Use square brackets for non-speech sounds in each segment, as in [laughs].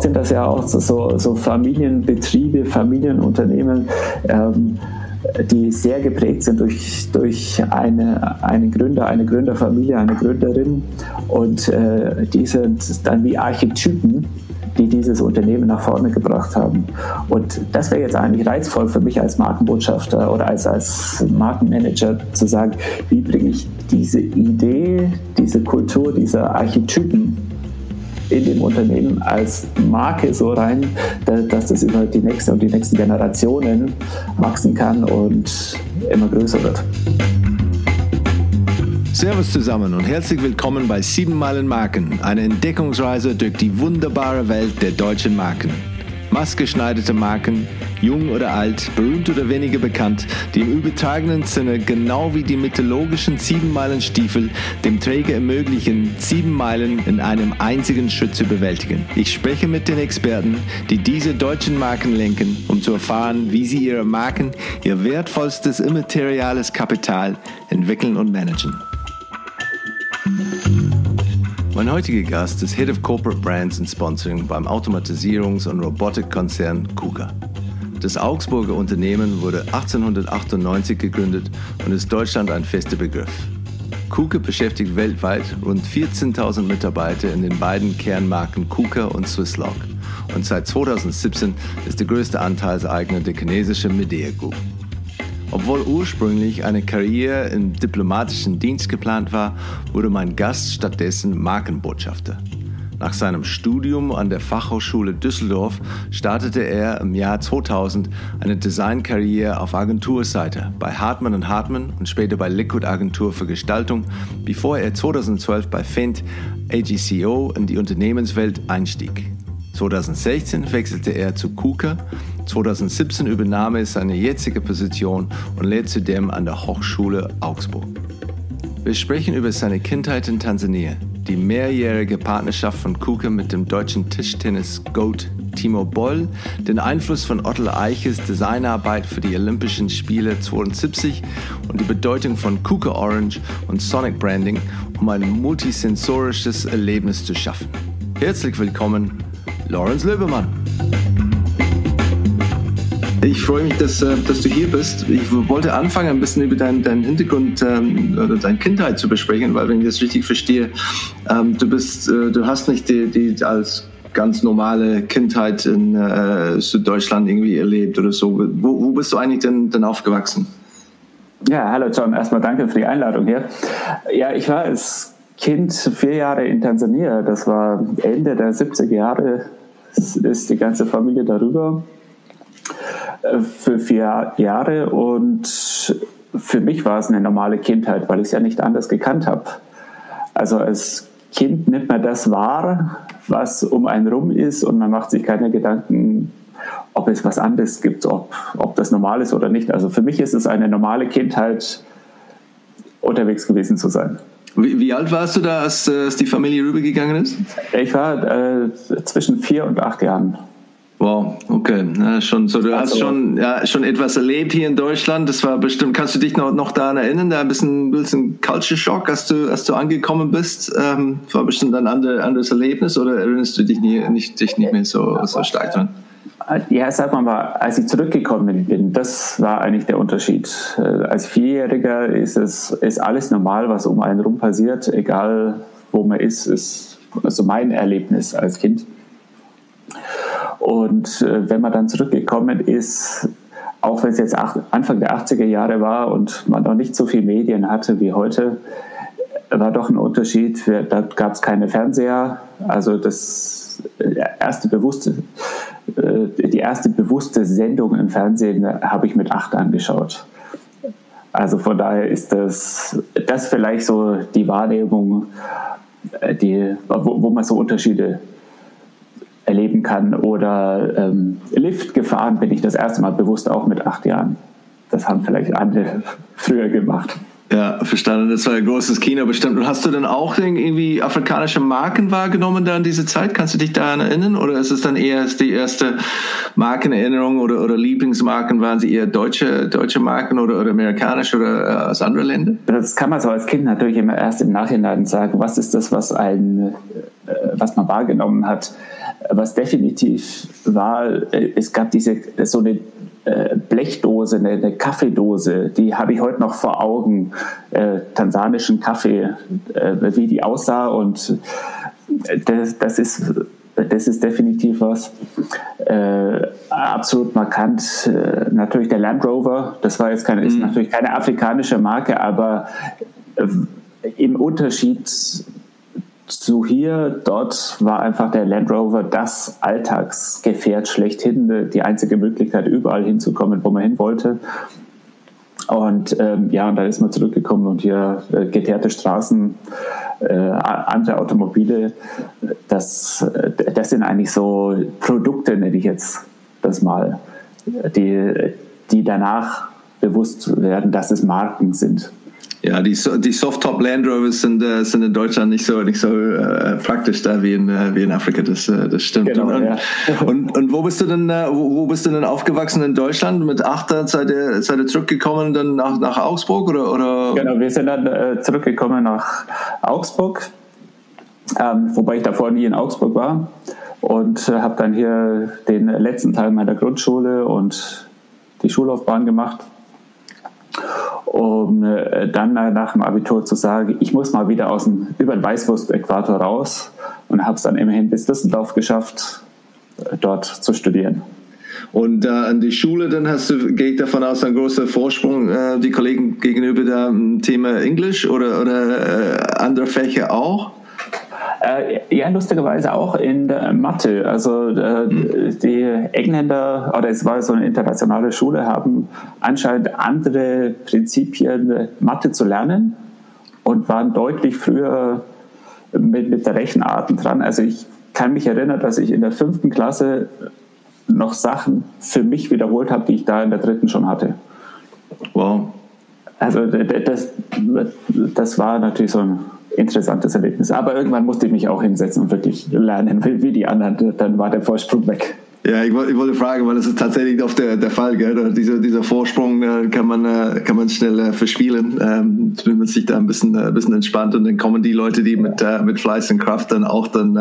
oft sind das ja auch so, so Familienbetriebe, Familienunternehmen, ähm, die sehr geprägt sind durch, durch eine, einen Gründer, eine Gründerfamilie, eine Gründerin. Und äh, die sind dann wie Archetypen, die dieses Unternehmen nach vorne gebracht haben. Und das wäre jetzt eigentlich reizvoll für mich als Markenbotschafter oder als, als Markenmanager zu sagen, wie bringe ich diese Idee, diese Kultur, diese Archetypen in dem Unternehmen als Marke so rein, dass das über die nächste und die nächsten Generationen wachsen kann und immer größer wird. Servus zusammen und herzlich willkommen bei 7 Meilen Marken, eine Entdeckungsreise durch die wunderbare Welt der deutschen Marken. Maßgeschneiderte Marken, jung oder alt, berühmt oder weniger bekannt, die im übertragenen Sinne genau wie die mythologischen sieben Meilen Stiefel dem Träger ermöglichen, sieben Meilen in einem einzigen Schritt zu bewältigen. Ich spreche mit den Experten, die diese deutschen Marken lenken, um zu erfahren, wie sie ihre Marken, ihr wertvollstes immateriales Kapital entwickeln und managen. Mein heutiger Gast ist Head of Corporate Brands and Sponsoring beim Automatisierungs- und Robotikkonzern KUKA. Das Augsburger Unternehmen wurde 1898 gegründet und ist Deutschland ein fester Begriff. KUKA beschäftigt weltweit rund 14.000 Mitarbeiter in den beiden Kernmarken KUKA und Swisslog. Und seit 2017 ist der größte Anteilseigner der chinesische Medea Group. Obwohl ursprünglich eine Karriere im diplomatischen Dienst geplant war, wurde mein Gast stattdessen Markenbotschafter. Nach seinem Studium an der Fachhochschule Düsseldorf startete er im Jahr 2000 eine Designkarriere auf Agenturseite bei Hartmann Hartmann und später bei Liquid Agentur für Gestaltung, bevor er 2012 bei Fendt AGCO in die Unternehmenswelt einstieg. 2016 wechselte er zu KUKA, 2017 übernahm er seine jetzige Position und lehrt zudem an der Hochschule Augsburg. Wir sprechen über seine Kindheit in Tansania, die mehrjährige Partnerschaft von Kuka mit dem deutschen Tischtennis-Goat Timo Boll, den Einfluss von Otto Eiches Designarbeit für die Olympischen Spiele 72 und die Bedeutung von Kuka Orange und Sonic Branding, um ein multisensorisches Erlebnis zu schaffen. Herzlich willkommen, Lawrence Löbemann. Ich freue mich, dass, äh, dass du hier bist. Ich wollte anfangen, ein bisschen über deinen, deinen Hintergrund ähm, oder deine Kindheit zu besprechen, weil wenn ich das richtig verstehe, ähm, du bist, äh, du hast nicht die, die als ganz normale Kindheit in äh, Süddeutschland irgendwie erlebt oder so. Wo, wo bist du eigentlich denn, denn aufgewachsen? Ja, hallo John. Erstmal danke für die Einladung hier. Ja, ich war als Kind vier Jahre in Tansania. Das war Ende der 70er Jahre. Es ist die ganze Familie darüber für vier Jahre und für mich war es eine normale Kindheit, weil ich es ja nicht anders gekannt habe. Also als Kind nimmt man das wahr, was um einen rum ist und man macht sich keine Gedanken, ob es was anderes gibt, ob, ob das normal ist oder nicht. Also für mich ist es eine normale Kindheit, unterwegs gewesen zu sein. Wie, wie alt warst du da, als, äh, als die Familie rübergegangen ist? Ich war äh, zwischen vier und acht Jahren. Wow, okay. Ja, schon so, du also, hast schon, ja, schon etwas erlebt hier in Deutschland. Das war bestimmt, kannst du dich noch, noch daran erinnern, da ein bisschen, ein bisschen Culture Shock, als du, als du angekommen bist? Ähm, war bestimmt ein andere, anderes Erlebnis oder erinnerst du dich, nie, nicht, dich nicht mehr so, so stark dran? Ja, sag mal, als ich zurückgekommen bin, das war eigentlich der Unterschied. Äh, als Vierjähriger ist es ist alles normal, was um einen rum passiert, egal wo man ist, ist also mein Erlebnis als Kind. Und äh, wenn man dann zurückgekommen ist, auch wenn es jetzt Anfang der 80er Jahre war und man noch nicht so viel Medien hatte wie heute, war doch ein Unterschied. Da gab es keine Fernseher. Also das äh, erste bewusste, äh, die erste bewusste Sendung im Fernsehen habe ich mit acht angeschaut. Also von daher ist das, das vielleicht so die Wahrnehmung, die, wo, wo man so Unterschiede erleben kann. Oder ähm, Lift gefahren bin ich das erste Mal bewusst auch mit acht Jahren. Das haben vielleicht andere [laughs] früher gemacht. Ja, verstanden. Das war ein großes Kino bestimmt. Und hast du denn auch irgendwie afrikanische Marken wahrgenommen da in dieser Zeit? Kannst du dich daran erinnern? Oder ist es dann eher die erste Markenerinnerung oder, oder Lieblingsmarken? Waren sie eher deutsche, deutsche Marken oder, oder amerikanische oder äh, aus anderen Ländern? Das kann man so als Kind natürlich immer erst im Nachhinein sagen. Was ist das, was, ein, äh, was man wahrgenommen hat? Was definitiv war, äh, es gab diese so eine äh, Blechdose, eine, eine, Kaffeedose, die habe ich heute noch vor Augen, äh, tansanischen Kaffee, äh, wie die aussah und das, das ist das ist definitiv was. Äh, absolut markant. Äh, natürlich der Land Rover. Das war jetzt keine, ist mhm. natürlich keine afrikanische Marke, aber äh, im Unterschied zu hier, dort war einfach der Land Rover das Alltagsgefährt schlechthin, die einzige Möglichkeit, überall hinzukommen, wo man hin wollte. Und ähm, ja, und da ist man zurückgekommen und hier äh, geteerte Straßen, äh, andere Automobile, das, äh, das sind eigentlich so Produkte, nenne ich jetzt das mal, die, die danach bewusst werden, dass es Marken sind. Ja, die, die Soft-Top Land Rovers sind, äh, sind in Deutschland nicht so, nicht so äh, praktisch da wie in, äh, wie in Afrika, das, äh, das stimmt. Genau, und, ja. [laughs] und, und, wo bist du denn, äh, wo, bist du denn aufgewachsen in Deutschland? Mit acht seid ihr, seid ihr zurückgekommen dann nach, nach Augsburg? Oder, oder? Genau, wir sind dann äh, zurückgekommen nach Augsburg, ähm, wobei ich davor nie in Augsburg war und habe dann hier den letzten Teil meiner Grundschule und die Schullaufbahn gemacht um äh, dann nach dem Abitur zu sagen, ich muss mal wieder aus dem, über den Weißwurst-Äquator raus und habe es dann immerhin bis Düsseldorf geschafft, dort zu studieren. Und äh, an die Schule, dann hast du, gehe ich davon aus, ein großer Vorsprung, äh, die Kollegen gegenüber dem Thema Englisch oder, oder äh, andere Fächer auch? Äh, ja, lustigerweise auch in der Mathe. Also äh, mhm. die Engländer, oder es war so eine internationale Schule, haben anscheinend andere Prinzipien, Mathe zu lernen und waren deutlich früher mit, mit der Rechenarten dran. Also ich kann mich erinnern, dass ich in der fünften Klasse noch Sachen für mich wiederholt habe, die ich da in der dritten schon hatte. Wow. Also das, das war natürlich so ein interessantes Erlebnis. Aber irgendwann musste ich mich auch hinsetzen und wirklich lernen, wie, wie die anderen. Dann war der Vorsprung weg. Ja, ich, ich wollte fragen, weil das ist tatsächlich oft der, der Fall, gell? Dieser, dieser Vorsprung äh, kann man, äh, kann man schnell äh, verspielen, ähm, wenn man sich da ein bisschen, ein bisschen entspannt und dann kommen die Leute, die mit, mit Fleiß und Kraft dann auch dann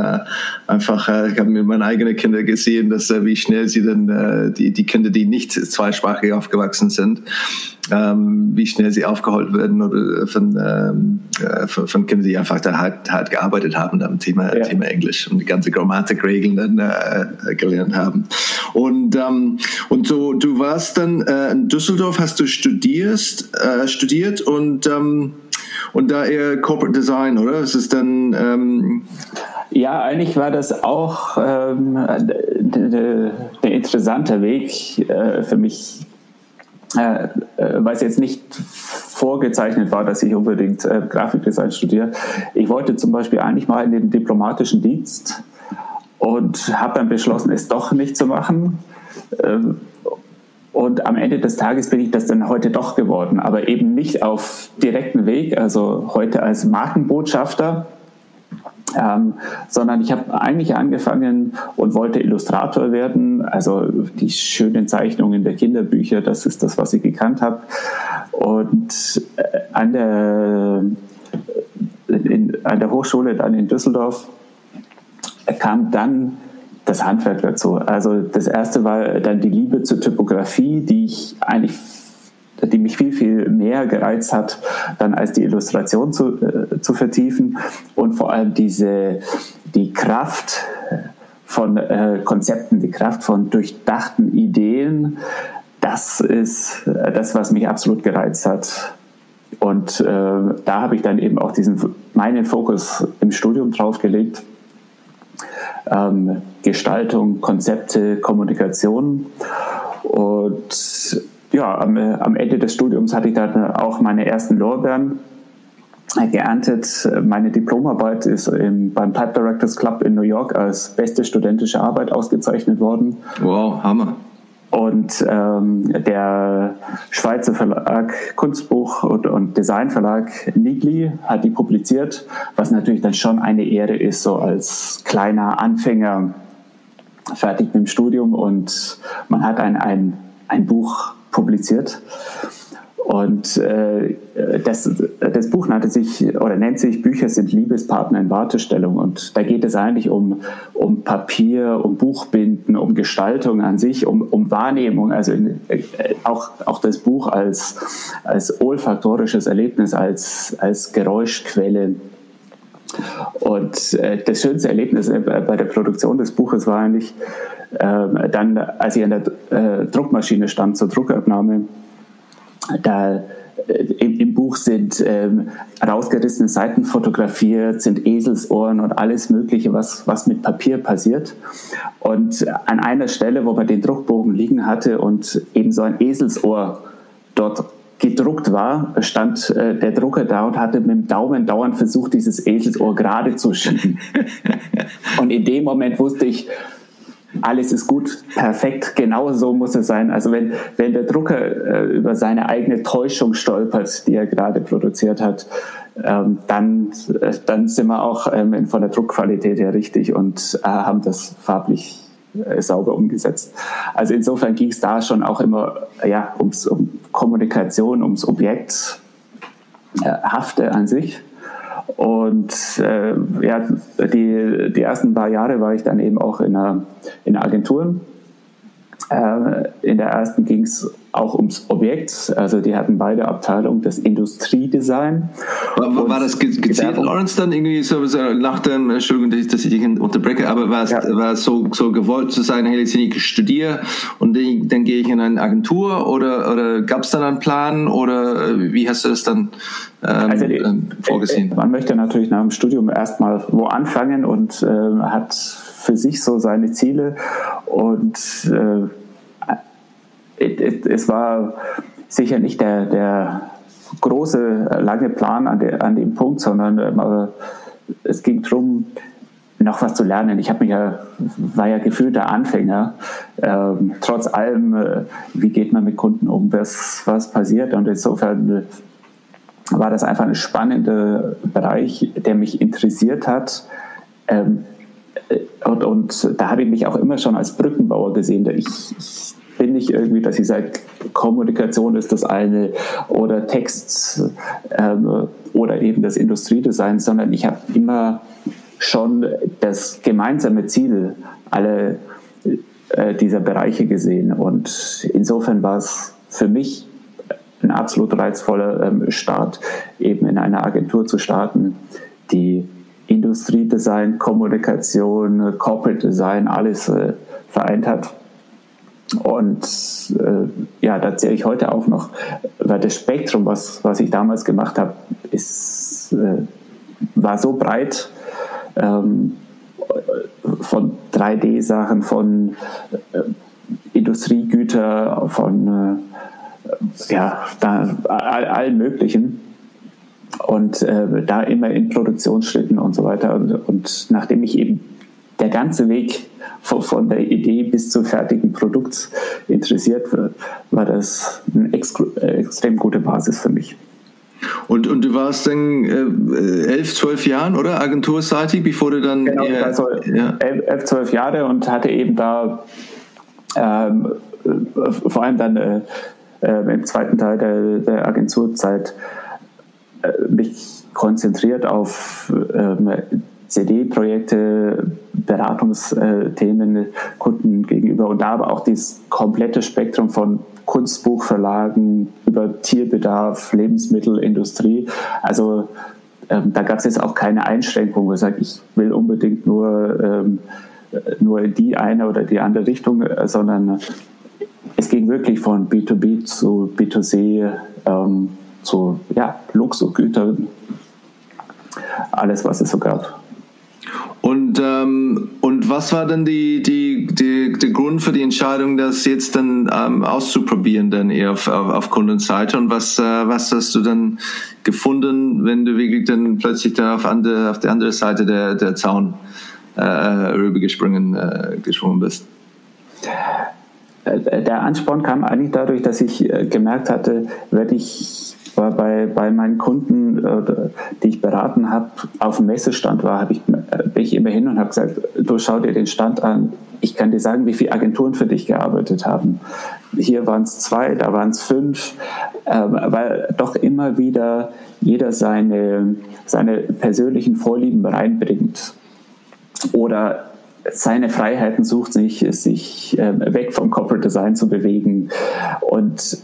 einfach, ich habe mir meine eigenen Kinder gesehen, dass wie schnell sie dann, die, die Kinder, die nicht zweisprachig aufgewachsen sind, ähm, wie schnell sie aufgeholt werden oder von, ähm, von, von Kindern, die einfach da hart, hart gearbeitet haben am Thema, ja. Thema Englisch und die ganze Grammatikregeln dann äh, gelernt haben. Und, ähm, und so, du warst dann äh, in Düsseldorf, hast du studiert, äh, studiert und, ähm, und da eher Corporate Design, oder? Es ist dann... Ähm, ja, eigentlich war das auch ähm, ein interessanter Weg äh, für mich äh, äh, weil es jetzt nicht vorgezeichnet war, dass ich unbedingt äh, Grafikdesign studiere. Ich wollte zum Beispiel eigentlich mal in den diplomatischen Dienst und habe dann beschlossen, es doch nicht zu machen. Ähm, und am Ende des Tages bin ich das dann heute doch geworden, aber eben nicht auf direkten Weg, also heute als Markenbotschafter, ähm, sondern ich habe eigentlich angefangen und wollte Illustrator werden. Also die schönen Zeichnungen der Kinderbücher, das ist das, was ich gekannt habe. Und äh, an der, in, an der Hochschule dann in Düsseldorf kam dann das Handwerk dazu. Also das erste war dann die Liebe zur Typografie, die ich eigentlich die mich viel, viel mehr gereizt hat, dann als die Illustration zu, äh, zu vertiefen und vor allem diese, die Kraft von äh, Konzepten, die Kraft von durchdachten Ideen, das ist äh, das, was mich absolut gereizt hat. Und äh, da habe ich dann eben auch diesen, meinen Fokus im Studium drauf gelegt. Ähm, Gestaltung, Konzepte, Kommunikation. Und ja, am, am Ende des Studiums hatte ich dann auch meine ersten Lorbeeren geerntet. Meine Diplomarbeit ist im, beim Type Directors Club in New York als beste studentische Arbeit ausgezeichnet worden. Wow, Hammer. Und ähm, der Schweizer Verlag Kunstbuch und, und Designverlag Nigli hat die publiziert, was natürlich dann schon eine Ehre ist, so als kleiner Anfänger fertig mit dem Studium und man hat ein, ein, ein Buch publiziert. Und äh, das, das Buch nannte sich oder nennt sich Bücher sind Liebespartner in Wartestellung. Und da geht es eigentlich um, um Papier, um Buchbinden, um Gestaltung an sich, um, um Wahrnehmung. Also in, äh, auch, auch das Buch als, als olfaktorisches Erlebnis, als, als Geräuschquelle. Und äh, das schönste Erlebnis bei der Produktion des Buches war eigentlich äh, dann, als ich an der äh, Druckmaschine stand zur Druckabnahme, da äh, im, im, Buch sind ähm, rausgerissene Seiten fotografiert, sind Eselsohren und alles Mögliche, was, was mit Papier passiert. Und an einer Stelle, wo man den Druckbogen liegen hatte und eben so ein Eselsohr dort gedruckt war, stand äh, der Drucker da und hatte mit dem Daumen dauernd versucht, dieses Eselsohr gerade zu schieben. [laughs] und in dem Moment wusste ich, alles ist gut, perfekt, genau so muss es sein. Also wenn, wenn der Drucker äh, über seine eigene Täuschung stolpert, die er gerade produziert hat, ähm, dann, äh, dann sind wir auch ähm, von der Druckqualität her richtig und äh, haben das farblich äh, sauber umgesetzt. Also insofern ging es da schon auch immer ja, ums, um Kommunikation, ums Objekt, Hafte an sich. Und äh, ja, die, die ersten paar Jahre war ich dann eben auch in einer, in einer Agentur. Äh, in der ersten ging es auch ums Objekt. Also die hatten beide Abteilungen, das Industriedesign. War, war das gezielt, Lawrence, dann irgendwie so, nach dem, Entschuldigung, dass ich dich unterbreche, aber war es, ja. war es so, so gewollt zu sein, hey, ich studiere und dann, dann gehe ich in eine Agentur oder, oder gab es dann einen Plan oder äh, wie hast du das dann ähm, also ähm, vorgesehen? Äh, man möchte natürlich nach dem Studium erstmal wo anfangen und äh, hat für sich so seine Ziele und äh, es war sicher nicht der, der große, lange Plan an, der, an dem Punkt, sondern äh, es ging darum, noch was zu lernen. Ich habe mich ja, war ja gefühlter Anfänger. Ähm, trotz allem, äh, wie geht man mit Kunden um, was, was passiert? Und insofern äh, war das einfach ein spannender Bereich, der mich interessiert hat. Ähm, äh, und, und da habe ich mich auch immer schon als Brückenbauer gesehen. Ich, ich bin nicht irgendwie, dass ich sage, Kommunikation ist das eine oder Text ähm, oder eben das Industriedesign, sondern ich habe immer schon das gemeinsame Ziel aller äh, dieser Bereiche gesehen. Und insofern war es für mich ein absolut reizvoller ähm, Start, eben in einer Agentur zu starten, die Industriedesign, Kommunikation, Corporate Design, alles äh, vereint hat. Und äh, ja, da zähle ich heute auch noch, weil das Spektrum, was, was ich damals gemacht habe, ist, äh, war so breit ähm, von 3D-Sachen, von äh, Industriegüter, von äh, ja, da, all, allen möglichen. Und äh, da immer in Produktionsschritten und so weiter. Und, und nachdem ich eben der ganze Weg von, von der Idee bis zum fertigen Produkt interessiert wird, war das eine extrem gute Basis für mich. Und, und du warst dann äh, elf, zwölf Jahren, oder? Agenturseitig, bevor du dann. Genau, äh, also ja. elf, zwölf Jahre und hatte eben da ähm, äh, vor allem dann äh, äh, im zweiten Teil der, der Agenturzeit äh, mich konzentriert auf ähm, CD-Projekte, Beratungsthemen Kunden gegenüber und da aber auch das komplette Spektrum von Kunstbuchverlagen über Tierbedarf, Lebensmittelindustrie. Also ähm, da gab es jetzt auch keine Einschränkung, wo ich sage, ich will unbedingt nur, ähm, nur in die eine oder die andere Richtung, sondern es ging wirklich von B2B zu B2C ähm, zu ja, Luxusgütern, alles, was es so gab. Was war denn die, die, die, der Grund für die Entscheidung, das jetzt dann ähm, auszuprobieren, dann eher auf, auf, auf Kundenseite? Und was, äh, was hast du dann gefunden, wenn du wirklich dann plötzlich dann auf, andere, auf der anderen Seite der, der Zaun äh, rübergesprungen äh, gesprungen bist? Äh, der Ansporn kam eigentlich dadurch, dass ich äh, gemerkt hatte, wenn ich war bei, bei meinen Kunden, äh, die ich beraten habe, auf dem Messestand war, habe ich, äh, bin ich immer hin und habe gesagt, du schau dir den Stand an. Ich kann dir sagen, wie viele Agenturen für dich gearbeitet haben. Hier waren es zwei, da waren es fünf. ähm, weil doch immer wieder jeder seine, seine persönlichen Vorlieben reinbringt oder seine Freiheiten sucht, sich, sich ähm, weg vom Corporate Design zu bewegen. Und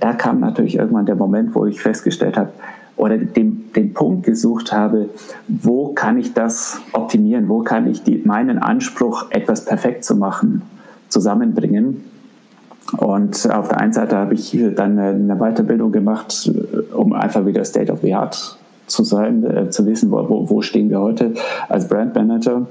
da kam natürlich irgendwann der Moment, wo ich festgestellt habe, oder den, den Punkt gesucht habe, wo kann ich das optimieren, wo kann ich die, meinen Anspruch, etwas perfekt zu machen, zusammenbringen. Und auf der einen Seite habe ich dann eine Weiterbildung gemacht, um einfach wieder State of the Art zu sein, äh, zu wissen, wo, wo stehen wir heute als Brand Manager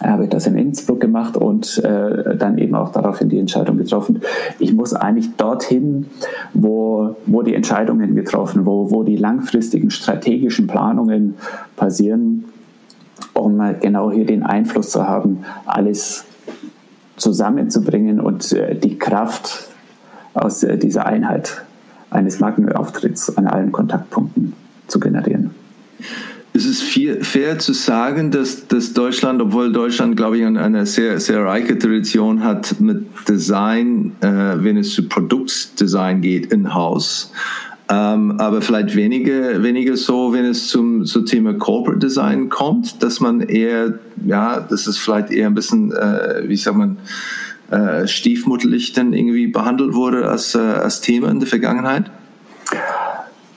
habe ich das in Innsbruck gemacht und äh, dann eben auch daraufhin die Entscheidung getroffen. Ich muss eigentlich dorthin, wo, wo die Entscheidungen getroffen, wo, wo die langfristigen strategischen Planungen passieren, um genau hier den Einfluss zu haben, alles zusammenzubringen und äh, die Kraft aus äh, dieser Einheit eines Markenauftritts an allen Kontaktpunkten zu generieren. Es ist viel, fair zu sagen, dass, dass Deutschland, obwohl Deutschland, glaube ich, eine sehr, sehr reiche Tradition hat mit Design, äh, wenn es zu Produktdesign geht, in-house. Ähm, aber vielleicht weniger, weniger so, wenn es zum, zum Thema Corporate Design kommt, dass man eher, ja, das ist vielleicht eher ein bisschen, äh, wie sagt man, äh, stiefmutterlich dann irgendwie behandelt wurde als, äh, als Thema in der Vergangenheit?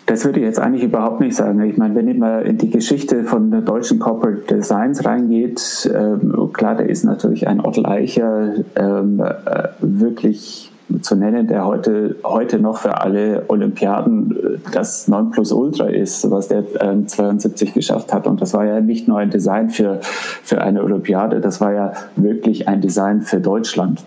Das würde ich jetzt eigentlich überhaupt nicht sagen. Ich meine, wenn mal in die Geschichte von der deutschen Corporate Designs reingeht, ähm, klar, da ist natürlich ein Otto Eicher ähm, äh, wirklich zu nennen, der heute, heute noch für alle Olympiaden äh, das 9 Plus Ultra ist, was der äh, 72 geschafft hat. Und das war ja nicht nur ein Design für, für eine Olympiade, das war ja wirklich ein Design für Deutschland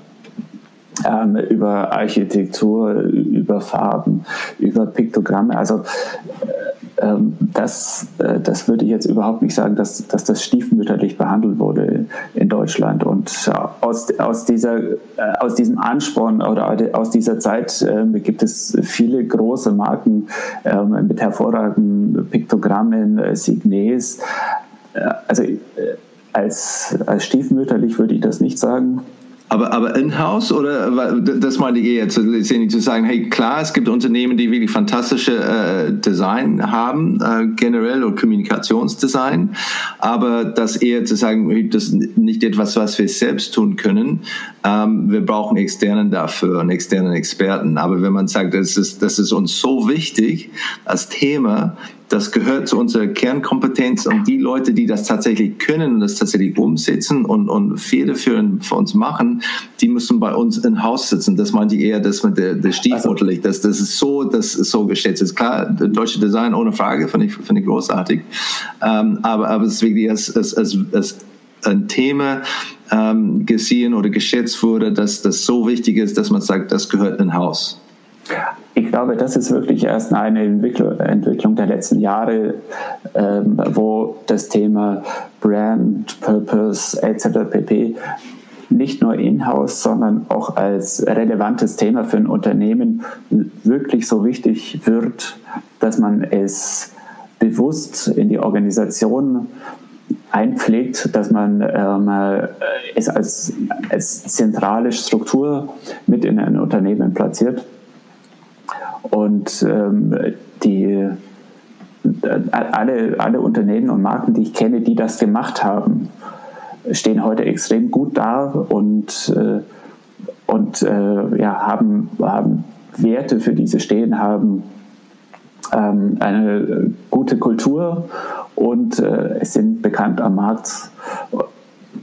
ähm, über Architektur, über Farben, über Piktogramme. Also äh, ähm, das, äh, das würde ich jetzt überhaupt nicht sagen, dass, dass das stiefmütterlich behandelt wurde in Deutschland. Und aus, aus, dieser, äh, aus diesem Ansporn oder aus dieser Zeit äh, gibt es viele große Marken äh, mit hervorragenden Piktogrammen, äh, Signes. also als, als stiefmütterlich würde ich das nicht sagen. Aber, aber in-house oder das meine ich eher zu, sagen, hey klar, es gibt Unternehmen, die wirklich fantastische äh, Design haben, äh, generell oder Kommunikationsdesign, aber das eher zu sagen, das ist nicht etwas, was wir selbst tun können. Ähm, wir brauchen externen dafür und externen Experten. Aber wenn man sagt, das ist, das ist uns so wichtig als Thema, das gehört zu unserer Kernkompetenz und die Leute, die das tatsächlich können und das tatsächlich umsetzen und, und federführend für uns machen, die müssen bei uns in Haus sitzen. Das meinte ich eher, dass man der, der Stiefmutter Das, das ist so, das ist so geschätzt. Ist klar, deutsche Design ohne Frage, finde ich, finde ich großartig. Ähm, aber, aber es ist wirklich als, als, als, als ein Thema ähm, gesehen oder geschätzt wurde, dass das so wichtig ist, dass man sagt, das gehört in Haus. Ich glaube, das ist wirklich erst eine Entwicklung der letzten Jahre, ähm, wo das Thema Brand, Purpose etc. pp. nicht nur in-house, sondern auch als relevantes Thema für ein Unternehmen wirklich so wichtig wird, dass man es bewusst in die Organisation einpflegt, dass man ähm, es als, als zentrale Struktur mit in ein Unternehmen platziert. Und ähm, die, äh, alle, alle Unternehmen und Marken, die ich kenne, die das gemacht haben, stehen heute extrem gut da und, äh, und äh, ja, haben, haben Werte, für die sie stehen, haben ähm, eine gute Kultur und äh, sind bekannt am Markt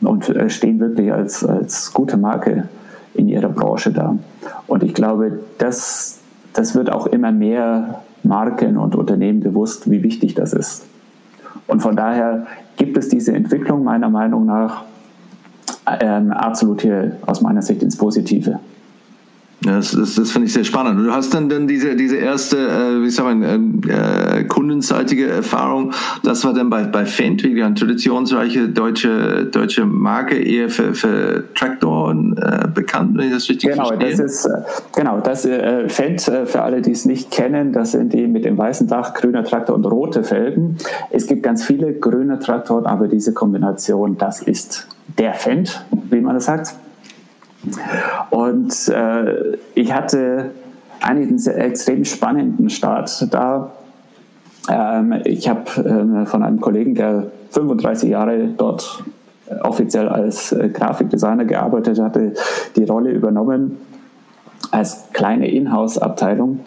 und äh, stehen wirklich als, als gute Marke in ihrer Branche da. Und ich glaube, das, das wird auch immer mehr Marken und Unternehmen bewusst, wie wichtig das ist. Und von daher gibt es diese Entwicklung meiner Meinung nach ähm, absolut hier aus meiner Sicht ins Positive. Das, das, das finde ich sehr spannend. Du hast dann, dann diese, diese erste, äh, wie sagen wir, ähm, äh, kundenseitige Erfahrung. Das war dann bei, bei Fendt, wie eine traditionsreiche deutsche, deutsche Marke, eher für, für Traktoren äh, bekannt, wenn ich das richtig genau, verstehe. Das ist, äh, genau, das äh, Fendt, äh, für alle, die es nicht kennen, das sind die mit dem weißen Dach, grüner Traktor und rote Felgen. Es gibt ganz viele grüne Traktoren, aber diese Kombination, das ist der Fendt, wie man das sagt. Und äh, ich hatte einen extrem spannenden Start. Da ähm, ich habe ähm, von einem Kollegen, der 35 Jahre dort offiziell als äh, Grafikdesigner gearbeitet hatte, die Rolle übernommen als kleine Inhouse-Abteilung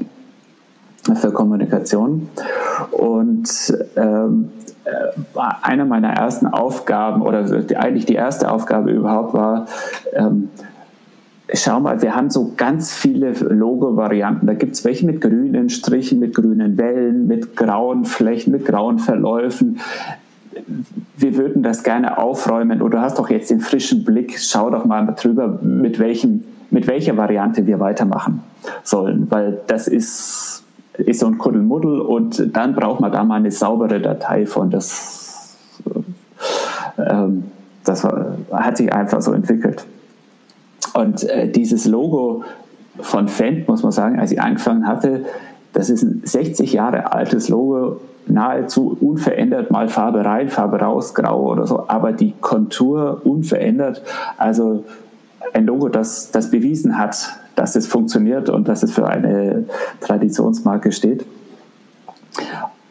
für Kommunikation. Und ähm, äh, einer meiner ersten Aufgaben oder eigentlich die erste Aufgabe überhaupt war, ähm, schau mal, wir haben so ganz viele Logo-Varianten. Da gibt es welche mit grünen Strichen, mit grünen Wellen, mit grauen Flächen, mit grauen Verläufen. Wir würden das gerne aufräumen oder du hast doch jetzt den frischen Blick, schau doch mal drüber, mit, welchem, mit welcher Variante wir weitermachen sollen, weil das ist, ist so ein Kuddelmuddel und dann braucht man da mal eine saubere Datei von. Das, ähm, das hat sich einfach so entwickelt. Und äh, dieses Logo von Fendt, muss man sagen, als ich angefangen hatte, das ist ein 60 Jahre altes Logo, nahezu unverändert, mal Farbe rein, Farbe raus, grau oder so, aber die Kontur unverändert. Also ein Logo, das, das bewiesen hat, dass es funktioniert und dass es für eine Traditionsmarke steht.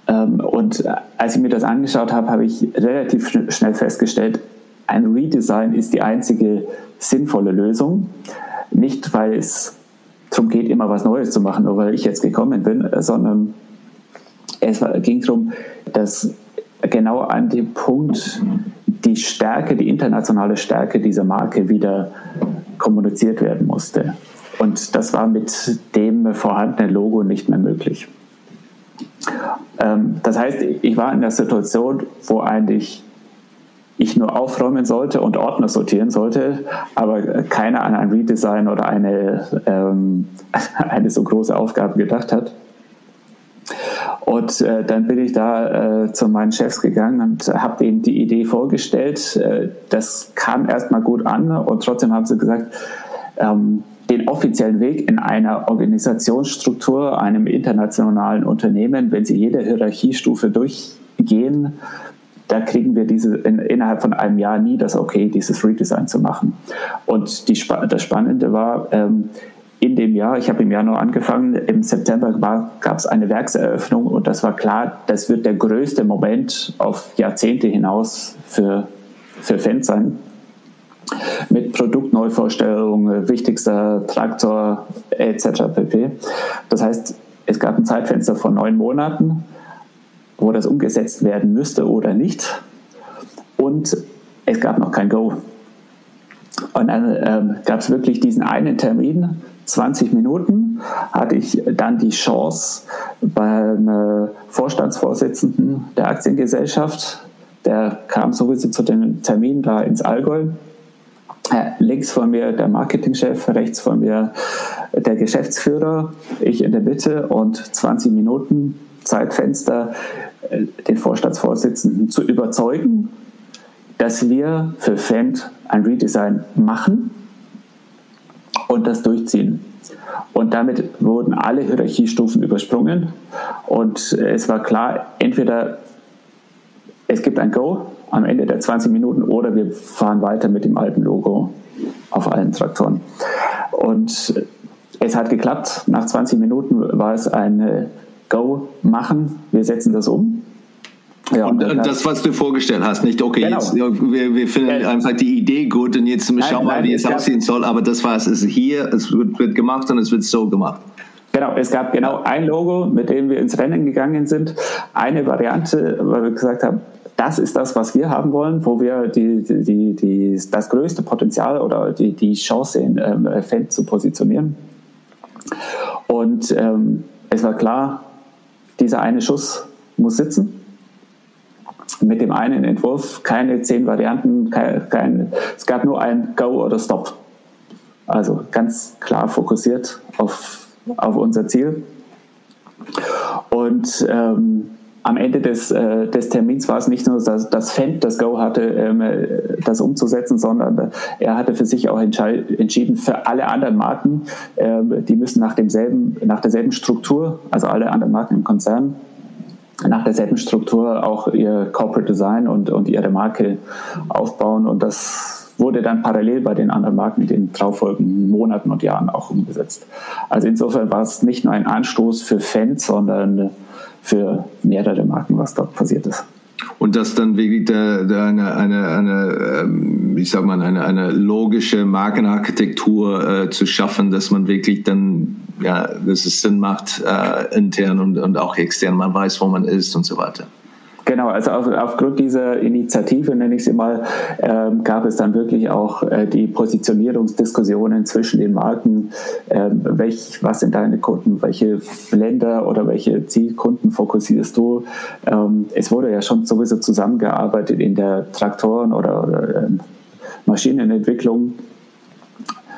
Ähm, und als ich mir das angeschaut habe, habe ich relativ schnell festgestellt, ein Redesign ist die einzige sinnvolle Lösung. Nicht, weil es darum geht, immer was Neues zu machen, nur weil ich jetzt gekommen bin, sondern es ging darum, dass genau an dem Punkt die Stärke, die internationale Stärke dieser Marke wieder kommuniziert werden musste. Und das war mit dem vorhandenen Logo nicht mehr möglich. Ähm, das heißt, ich war in der Situation, wo eigentlich ich nur aufräumen sollte und Ordner sortieren sollte, aber keiner an ein Redesign oder eine, ähm, [laughs] eine so große Aufgabe gedacht hat. Und äh, dann bin ich da äh, zu meinen Chefs gegangen und habe ihnen die Idee vorgestellt. Äh, das kam erstmal gut an und trotzdem haben sie gesagt, ähm, den offiziellen Weg in einer Organisationsstruktur, einem internationalen Unternehmen, wenn sie jede Hierarchiestufe durchgehen, da kriegen wir diese in, innerhalb von einem Jahr nie das Okay, dieses Redesign zu machen. Und die, das Spannende war, ähm, in dem Jahr, ich habe im Januar angefangen, im September gab es eine Werkseröffnung und das war klar, das wird der größte Moment auf Jahrzehnte hinaus für, für Fans sein. Mit Produktneuvorstellungen, wichtigster Traktor etc. pp. Das heißt, es gab ein Zeitfenster von neun Monaten wo das umgesetzt werden müsste oder nicht. Und es gab noch kein Go. Und dann ähm, gab es wirklich diesen einen Termin, 20 Minuten, hatte ich dann die Chance beim äh, Vorstandsvorsitzenden der Aktiengesellschaft, der kam sowieso zu dem Termin da ins Allgäu. Äh, links von mir der Marketingchef, rechts von mir der Geschäftsführer, ich in der Mitte und 20 Minuten Zeitfenster den Vorstandsvorsitzenden zu überzeugen, dass wir für Fendt ein Redesign machen und das durchziehen. Und damit wurden alle Hierarchiestufen übersprungen und es war klar, entweder es gibt ein Go am Ende der 20 Minuten oder wir fahren weiter mit dem alten Logo auf allen Traktoren. Und es hat geklappt. Nach 20 Minuten war es eine Go machen, wir setzen das um. Ja, und, und das, was du vorgestellt hast, nicht, okay, genau. jetzt, wir, wir finden äh, einfach die Idee gut und jetzt nein, schauen wir mal, wie es aussehen soll, aber das war es, es ist hier, es wird, wird gemacht und es wird so gemacht. Genau, es gab genau ein Logo, mit dem wir ins Rennen gegangen sind, eine Variante, weil wir gesagt haben, das ist das, was wir haben wollen, wo wir die, die, die, das größte Potenzial oder die, die Chance sehen, ähm, Feld zu positionieren. Und ähm, es war klar, dieser eine Schuss muss sitzen. Mit dem einen Entwurf keine zehn Varianten, kein, kein, es gab nur ein Go oder Stop. Also ganz klar fokussiert auf, auf unser Ziel. Und ähm, am Ende des, äh, des Termins war es nicht nur, dass, dass Fendt das Go hatte, ähm, das umzusetzen, sondern er hatte für sich auch entschieden, für alle anderen Marken, ähm, die müssen nach, demselben, nach derselben Struktur, also alle anderen Marken im Konzern, nach derselben Struktur auch ihr Corporate Design und, und ihre Marke aufbauen. Und das wurde dann parallel bei den anderen Marken in den darauffolgenden Monaten und Jahren auch umgesetzt. Also insofern war es nicht nur ein Anstoß für Fans, sondern für mehrere Marken, was dort passiert ist. Und das dann wirklich der, der eine, eine, eine, ähm, ich sag mal, eine, eine logische Markenarchitektur äh, zu schaffen, dass man wirklich dann, ja, dass es Sinn macht, äh, intern und, und auch extern, man weiß, wo man ist und so weiter. Genau, also auf, aufgrund dieser Initiative, nenne ich sie mal, ähm, gab es dann wirklich auch äh, die Positionierungsdiskussionen zwischen den Marken. Ähm, welch, was sind deine Kunden? Welche Länder oder welche Zielkunden fokussierst du? Ähm, es wurde ja schon sowieso zusammengearbeitet in der Traktoren- oder, oder ähm, Maschinenentwicklung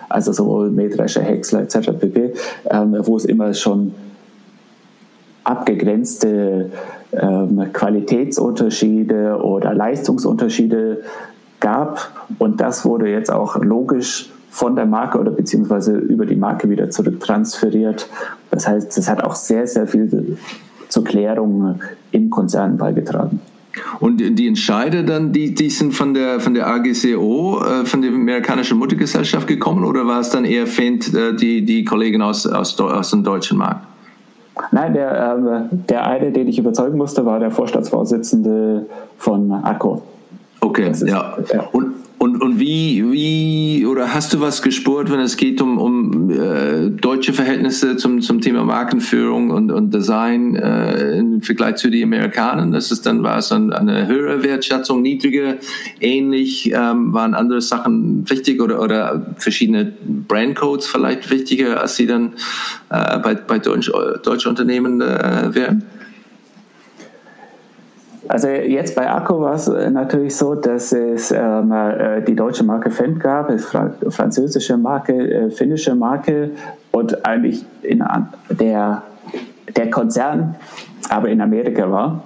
also sowohl Mähdrescher, Häcksler etc. pp., ähm, wo es immer schon abgegrenzte ähm, Qualitätsunterschiede oder Leistungsunterschiede gab. Und das wurde jetzt auch logisch von der Marke oder beziehungsweise über die Marke wieder zurücktransferiert. Das heißt, es hat auch sehr, sehr viel zur Klärung im Konzern beigetragen. Und die Entscheider dann, die, die sind von der, von der AGCO, äh, von der amerikanischen Muttergesellschaft gekommen oder war es dann eher Fendt, äh, die, die Kollegen aus, aus, aus dem deutschen Markt? Nein, der, äh, der eine, den ich überzeugen musste, war der Vorstandsvorsitzende von ACO. Okay, ist, ja. ja. Und, und, und wie, wie, oder hast du was gespürt, wenn es geht um, um äh, deutsche Verhältnisse zum, zum Thema Markenführung und, und Design äh, im Vergleich zu den Amerikanern? Das ist dann, war es dann eine höhere Wertschätzung, niedrige, ähnlich, ähm, waren andere Sachen wichtig oder, oder verschiedene Brandcodes vielleicht wichtiger, als sie dann äh, bei, bei deutschen deutsche Unternehmen äh, wären? Also jetzt bei Akku war es äh, natürlich so, dass es ähm, äh, die deutsche Marke Fendt gab, es französische Marke, äh, finnische Marke und eigentlich in, der, der Konzern aber in Amerika war.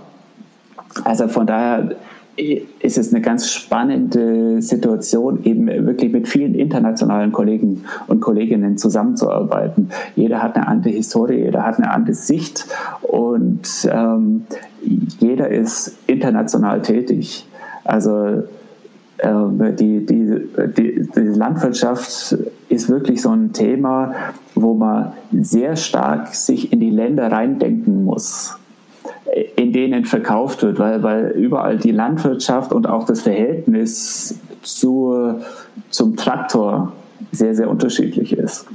Also von daher ist es eine ganz spannende Situation, eben wirklich mit vielen internationalen Kollegen und Kolleginnen zusammenzuarbeiten. Jeder hat eine andere Historie, jeder hat eine andere Sicht und ähm, jeder ist international tätig. Also ähm, die, die, die, die, Landwirtschaft ist wirklich so ein Thema, wo man sehr stark sich in die Länder reindenken muss in denen verkauft wird, weil, weil überall die Landwirtschaft und auch das Verhältnis zu, zum Traktor sehr, sehr unterschiedlich ist.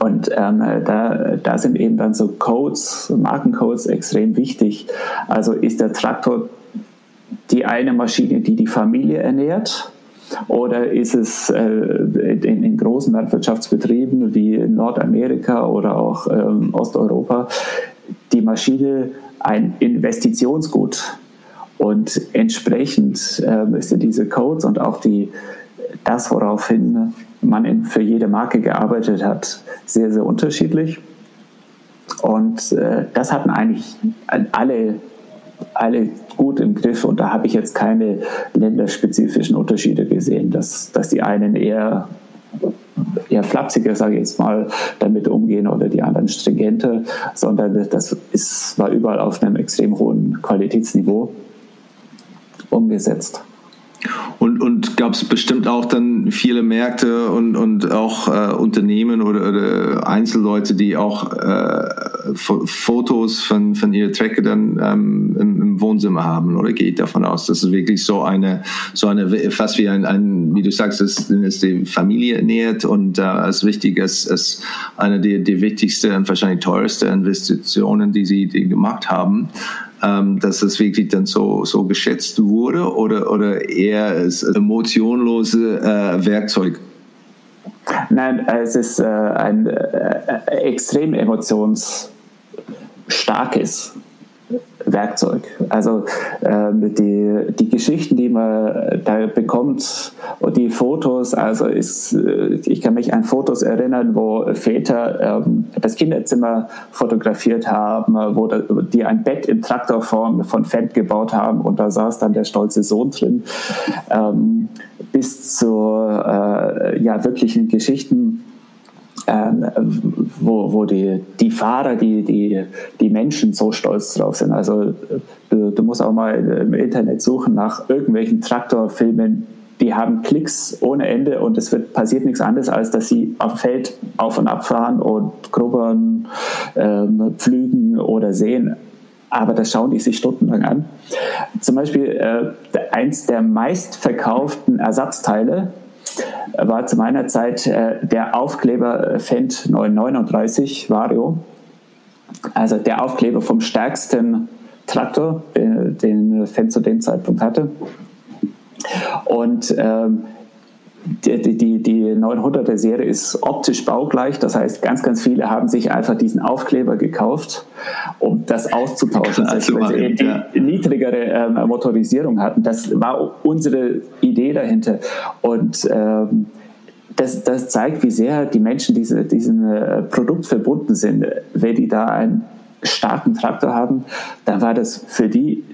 Und ähm, da, da sind eben dann so Codes, Markencodes extrem wichtig. Also ist der Traktor die eine Maschine, die die Familie ernährt? Oder ist es äh, in, in, großen Landwirtschaftsbetrieben wie Nordamerika oder auch ähm, Osteuropa die Maschine ein Investitionsgut. Und entsprechend äh, sind diese Codes und auch die, das, woraufhin man in, für jede Marke gearbeitet hat, sehr, sehr unterschiedlich. Und äh, das hatten eigentlich alle, alle gut im Griff. Und da habe ich jetzt keine länderspezifischen Unterschiede gesehen, dass, dass die einen eher eher flapsiger, sage ich jetzt mal, damit umgehen oder die anderen stringenter, sondern das ist, war überall auf einem extrem hohen Qualitätsniveau umgesetzt. Und, und gab es bestimmt auch dann viele Märkte und, und auch äh, Unternehmen oder, oder Einzelleute, die auch äh, Fotos von, von ihrer Trecke dann ähm, im, im, Wohnzimmer haben oder geht davon aus, dass es wirklich so eine, so eine fast wie ein, ein wie du sagst, dass, dass die Familie nährt und äh, als wichtig als, als eine der, der wichtigsten und wahrscheinlich teuersten Investitionen, die sie die gemacht haben ähm, dass es wirklich dann so, so geschätzt wurde oder, oder eher als emotionlose äh, Werkzeug? Nein, es ist äh, ein äh, extrem emotionsstarkes Werkzeug. Also ähm, die, die Geschichten, die man da bekommt und die Fotos, also ist, äh, ich kann mich an Fotos erinnern, wo Väter ähm, das Kinderzimmer fotografiert haben, wo da, die ein Bett in Traktorform von Fett gebaut haben und da saß dann der stolze Sohn drin, ähm, bis zu äh, ja, wirklichen Geschichten ähm, wo, wo die, die Fahrer, die, die, die Menschen so stolz drauf sind. Also du, du musst auch mal im Internet suchen nach irgendwelchen Traktorfilmen, die haben Klicks ohne Ende und es wird, passiert nichts anderes, als dass sie dem Feld auf und ab fahren und grubbern, ähm, pflügen oder sehen. Aber das schauen die sich stundenlang an. Zum Beispiel äh, eins der meistverkauften Ersatzteile war zu meiner Zeit äh, der Aufkleber Fendt 939 Vario. Also der Aufkleber vom stärksten Traktor, den, den Fendt zu dem Zeitpunkt hatte. Und ähm, die, die, die 900er Serie ist optisch baugleich, das heißt, ganz, ganz viele haben sich einfach diesen Aufkleber gekauft, um das auszutauschen, also, weil sie eben die niedrigere ähm, Motorisierung hatten. Das war unsere Idee dahinter. Und ähm, das, das zeigt, wie sehr die Menschen diese, diesem äh, Produkt verbunden sind. Wenn die da einen starken Traktor haben, dann war das für die,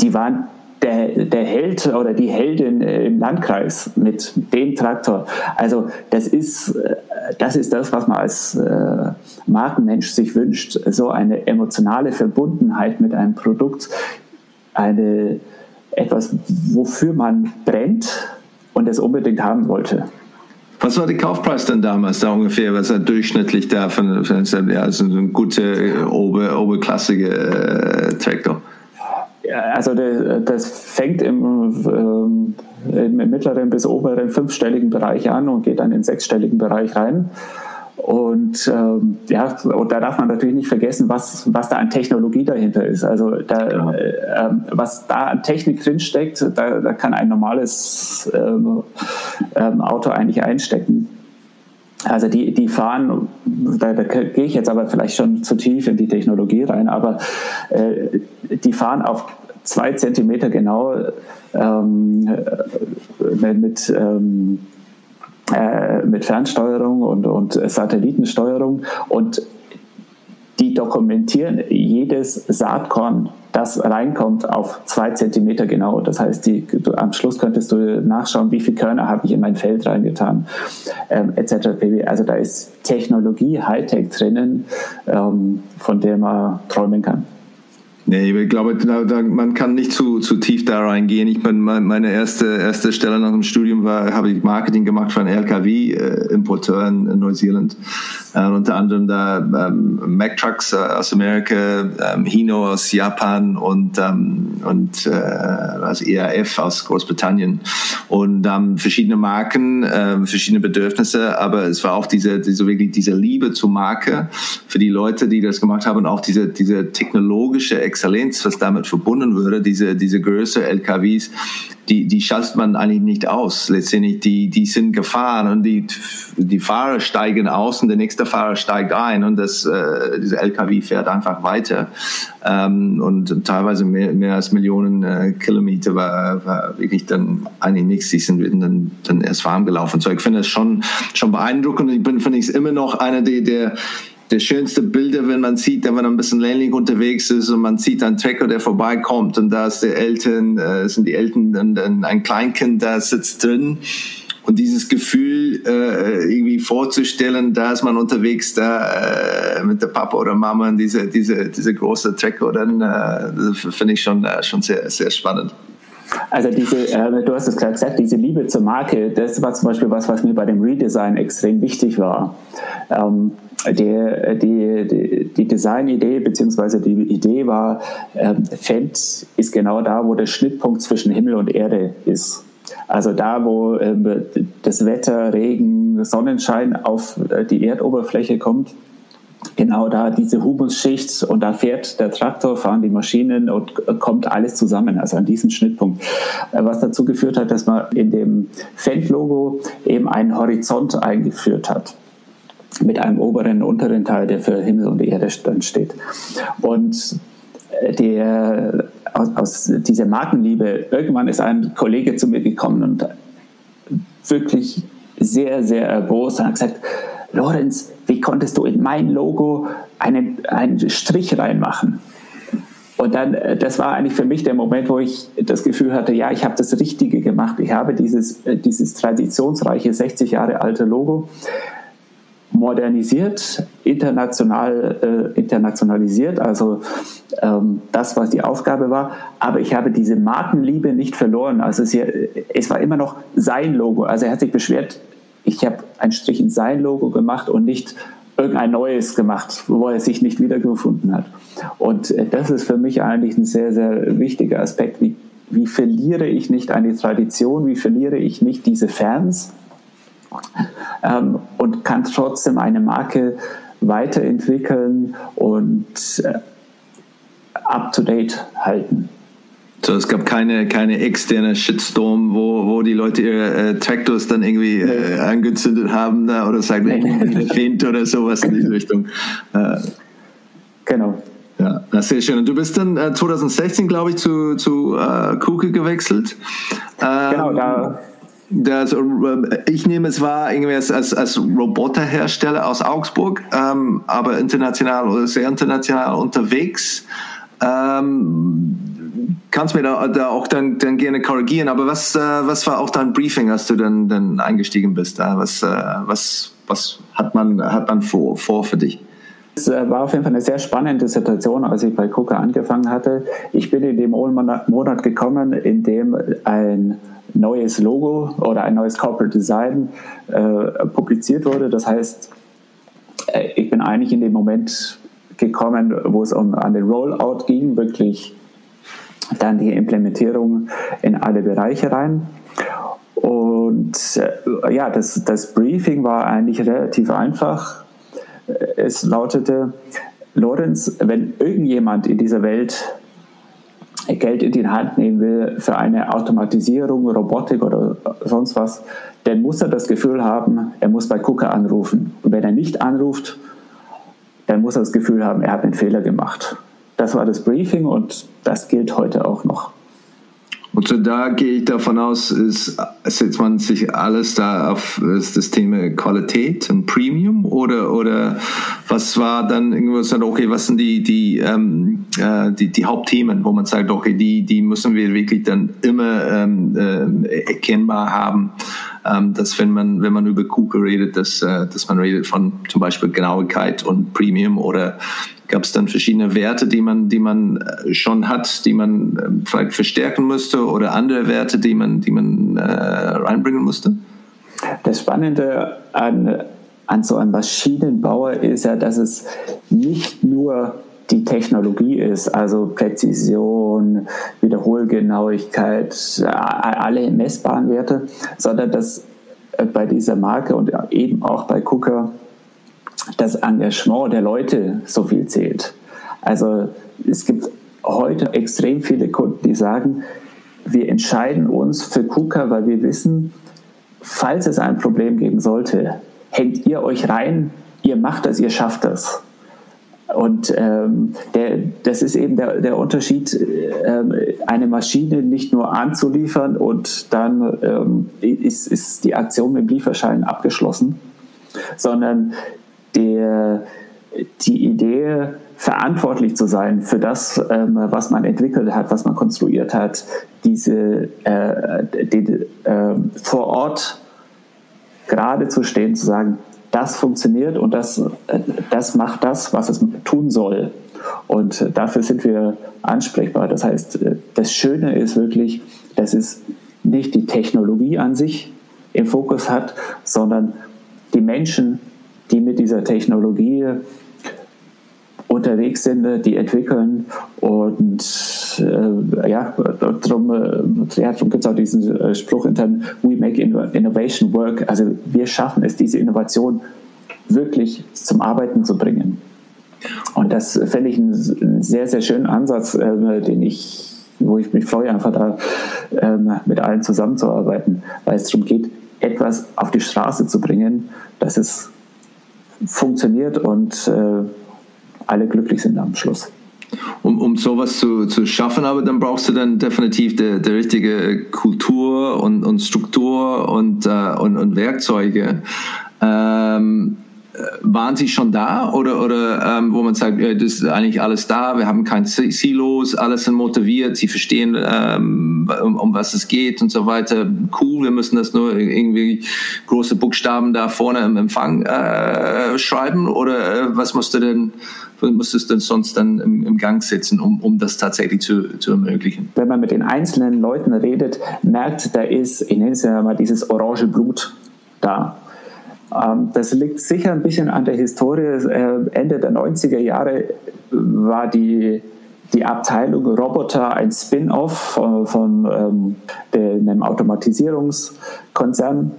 die waren der, der Held oder die Heldin im Landkreis mit dem Traktor. Also das ist, äh, das ist das, was man als äh, Markenmensch sich wünscht. So eine emotionale Verbundenheit mit einem Produkt, eine, etwas, wofür man brennt und es unbedingt haben wollte. Was war der Kaufpreis denn damals da ungefähr? Was er durchschnittlich da von, von ja, also ein guter äh, ober, oberklassige äh, Traktor? Also das fängt im, ähm, im mittleren bis oberen fünfstelligen Bereich an und geht dann in den sechsstelligen Bereich rein. Und ähm, ja, und da darf man natürlich nicht vergessen, was, was da an Technologie dahinter ist. Also da, äh, äh, was da an Technik drinsteckt, da, da kann ein normales ähm, ähm, Auto eigentlich einstecken. Also die, die fahren, da, da gehe ich jetzt aber vielleicht schon zu tief in die Technologie rein, aber äh, die fahren auf zwei Zentimeter genau ähm, äh, mit, ähm, äh, mit Fernsteuerung und, und Satellitensteuerung und die dokumentieren jedes Saatkorn, das reinkommt, auf zwei Zentimeter genau. Das heißt, die, du, am Schluss könntest du nachschauen, wie viele Körner habe ich in mein Feld reingetan, ähm, etc. Also da ist Technologie, Hightech drinnen, ähm, von der man träumen kann. Nee, ich glaube, man kann nicht zu, zu tief da reingehen. Ich bin, meine erste, erste Stelle nach dem Studium war, habe ich Marketing gemacht für einen LKW-Importeur in, in Neuseeland. Äh, unter anderem da ähm, Mack Trucks äh, aus Amerika, ähm, Hino aus Japan und, ähm, und äh, also ERF aus Großbritannien. Und ähm, verschiedene Marken, äh, verschiedene Bedürfnisse, aber es war auch diese, diese wirklich diese Liebe zur Marke für die Leute, die das gemacht haben und auch diese, diese technologische Exzellenz, was damit verbunden würde, diese, diese Größe LKWs, die, die schaltet man eigentlich nicht aus. Letztendlich, die, die sind gefahren und die, die Fahrer steigen aus und der nächste Fahrer steigt ein und das, äh, dieser LKW fährt einfach weiter. Ähm, und teilweise mehr, mehr als Millionen äh, Kilometer war, war wirklich dann eigentlich nichts. Die sind dann, dann erst warm gelaufen. So, ich finde das schon, schon beeindruckend. Ich bin, finde ich, immer noch einer der, der der schönste Bilder, wenn man sieht, wenn man ein bisschen ländlich unterwegs ist und man sieht einen Trecker, der vorbeikommt und da ist der Eltern, äh, sind die Eltern und, und ein Kleinkind, da sitzt drin und dieses Gefühl äh, irgendwie vorzustellen, da ist man unterwegs da äh, mit der Papa oder Mama in diese diese diese große Trecker, dann äh, finde ich schon äh, schon sehr sehr spannend. Also diese, äh, du hast es gerade gesagt, diese Liebe zur Marke, das war zum Beispiel was, was mir bei dem Redesign extrem wichtig war. Ähm, die, die, die, Designidee bzw. die Idee war, ähm, Fendt ist genau da, wo der Schnittpunkt zwischen Himmel und Erde ist. Also da, wo ähm, das Wetter, Regen, Sonnenschein auf äh, die Erdoberfläche kommt, genau da diese Humusschicht und da fährt der Traktor, fahren die Maschinen und kommt alles zusammen, also an diesem Schnittpunkt. Äh, was dazu geführt hat, dass man in dem Fendt-Logo eben einen Horizont eingeführt hat mit einem oberen und unteren Teil, der für Himmel und Erde dann steht. Und äh, der, aus, aus dieser Markenliebe, irgendwann ist ein Kollege zu mir gekommen und wirklich sehr, sehr erbost und hat gesagt, Lorenz, wie konntest du in mein Logo einen, einen Strich reinmachen? Und dann, äh, das war eigentlich für mich der Moment, wo ich das Gefühl hatte, ja, ich habe das Richtige gemacht. Ich habe dieses, äh, dieses traditionsreiche 60 Jahre alte Logo modernisiert international äh, internationalisiert, also ähm, das, was die Aufgabe war. Aber ich habe diese Markenliebe nicht verloren. Also es, es war immer noch sein Logo. Also er hat sich beschwert, ich habe einen Strich in sein Logo gemacht und nicht irgendein neues gemacht, wo er sich nicht wiedergefunden hat. Und äh, das ist für mich eigentlich ein sehr, sehr wichtiger Aspekt. Wie, wie verliere ich nicht eine Tradition? Wie verliere ich nicht diese Fans? Ähm, und kann trotzdem eine Marke weiterentwickeln und äh, up-to-date halten. So, es gab keine, keine externe Shitstorm, wo, wo die Leute ihre äh, Tractors dann irgendwie äh, angezündet haben da, oder sagen, nee. [laughs] Wind oder sowas in diese [laughs] Richtung. Äh, genau. Ja, das sehr schön. Und du bist dann äh, 2016, glaube ich, zu, zu äh, Kuke gewechselt. Ähm, genau, da. Das, äh, ich nehme es wahr, irgendwie als, als, als Roboterhersteller aus Augsburg, ähm, aber international oder sehr international unterwegs. Ähm, kannst mir da, da auch dann, dann gerne korrigieren, aber was, äh, was war auch dein Briefing, als du dann, dann eingestiegen bist? Äh, was, äh, was, was hat man, hat man vor, vor für dich? Es äh, war auf jeden Fall eine sehr spannende Situation, als ich bei KUKA angefangen hatte. Ich bin in dem Monat gekommen, in dem ein neues Logo oder ein neues Corporate Design äh, publiziert wurde. Das heißt, äh, ich bin eigentlich in dem Moment gekommen, wo es um an den Rollout ging, wirklich dann die Implementierung in alle Bereiche rein. Und äh, ja, das, das Briefing war eigentlich relativ einfach. Es lautete, Lorenz, wenn irgendjemand in dieser Welt Geld in die Hand nehmen will für eine Automatisierung, Robotik oder sonst was, dann muss er das Gefühl haben, er muss bei Kuka anrufen. Und wenn er nicht anruft, dann muss er das Gefühl haben, er hat einen Fehler gemacht. Das war das Briefing und das gilt heute auch noch. Und so da gehe ich davon aus, ist, setzt man sich alles da auf das Thema Qualität und Premium oder, oder was war dann irgendwas, okay, was sind die, die, ähm, äh, die, die Hauptthemen, wo man sagt, okay, die, die müssen wir wirklich dann immer ähm, äh, erkennbar haben, ähm, dass wenn man, wenn man über Kuchen redet, dass, äh, dass man redet von zum Beispiel Genauigkeit und Premium oder Gab es dann verschiedene Werte, die man, die man äh, schon hat, die man ähm, vielleicht verstärken müsste oder andere Werte, die man, die man äh, reinbringen musste? Das Spannende an, an so einem Maschinenbauer ist ja, dass es nicht nur die Technologie ist, also Präzision, Wiederholgenauigkeit, alle messbaren Werte, sondern dass äh, bei dieser Marke und eben auch bei Cooker das Engagement der Leute so viel zählt. Also es gibt heute extrem viele Kunden, die sagen, wir entscheiden uns für KUKA, weil wir wissen, falls es ein Problem geben sollte, hängt ihr euch rein, ihr macht das, ihr schafft das. Und ähm, der, das ist eben der, der Unterschied, ähm, eine Maschine nicht nur anzuliefern und dann ähm, ist, ist die Aktion mit dem Lieferschein abgeschlossen, sondern der, die Idee, verantwortlich zu sein für das, ähm, was man entwickelt hat, was man konstruiert hat, diese äh, die, äh, vor Ort gerade zu stehen, zu sagen, das funktioniert und das, äh, das macht das, was es tun soll. Und dafür sind wir ansprechbar. Das heißt, äh, das Schöne ist wirklich, dass es nicht die Technologie an sich im Fokus hat, sondern die Menschen, die mit dieser Technologie unterwegs sind, die entwickeln. Und äh, ja, darum, äh, ja, gibt es auch diesen äh, Spruch intern, we make innovation work. Also wir schaffen es, diese Innovation wirklich zum Arbeiten zu bringen. Und das fände ich einen sehr, sehr schönen Ansatz, äh, den ich, wo ich mich freue, einfach da ähm, mit allen zusammenzuarbeiten, weil es darum geht, etwas auf die Straße zu bringen, das es funktioniert und äh, alle glücklich sind am Schluss. Um, um sowas zu, zu schaffen, aber dann brauchst du dann definitiv die, die richtige Kultur und, und Struktur und, äh, und, und Werkzeuge. Ähm, waren Sie schon da oder, oder ähm, wo man sagt, ja, das ist eigentlich alles da, wir haben kein Silos, alles sind motiviert, Sie verstehen, ähm, um, um, was es geht und so weiter. Cool, wir müssen das nur irgendwie große Buchstaben da vorne im Empfang äh, schreiben oder äh, was musste denn musstest du denn sonst dann im, im, Gang setzen, um, um das tatsächlich zu, zu ermöglichen? Wenn man mit den einzelnen Leuten redet, merkt, da ist, ich nenne es ja mal dieses orange Blut da. Ähm, das liegt sicher ein bisschen an der Historie. Äh, Ende der 90er Jahre war die, die Abteilung Roboter ein Spin-off von, von ähm, einem Automatisierungskonzern.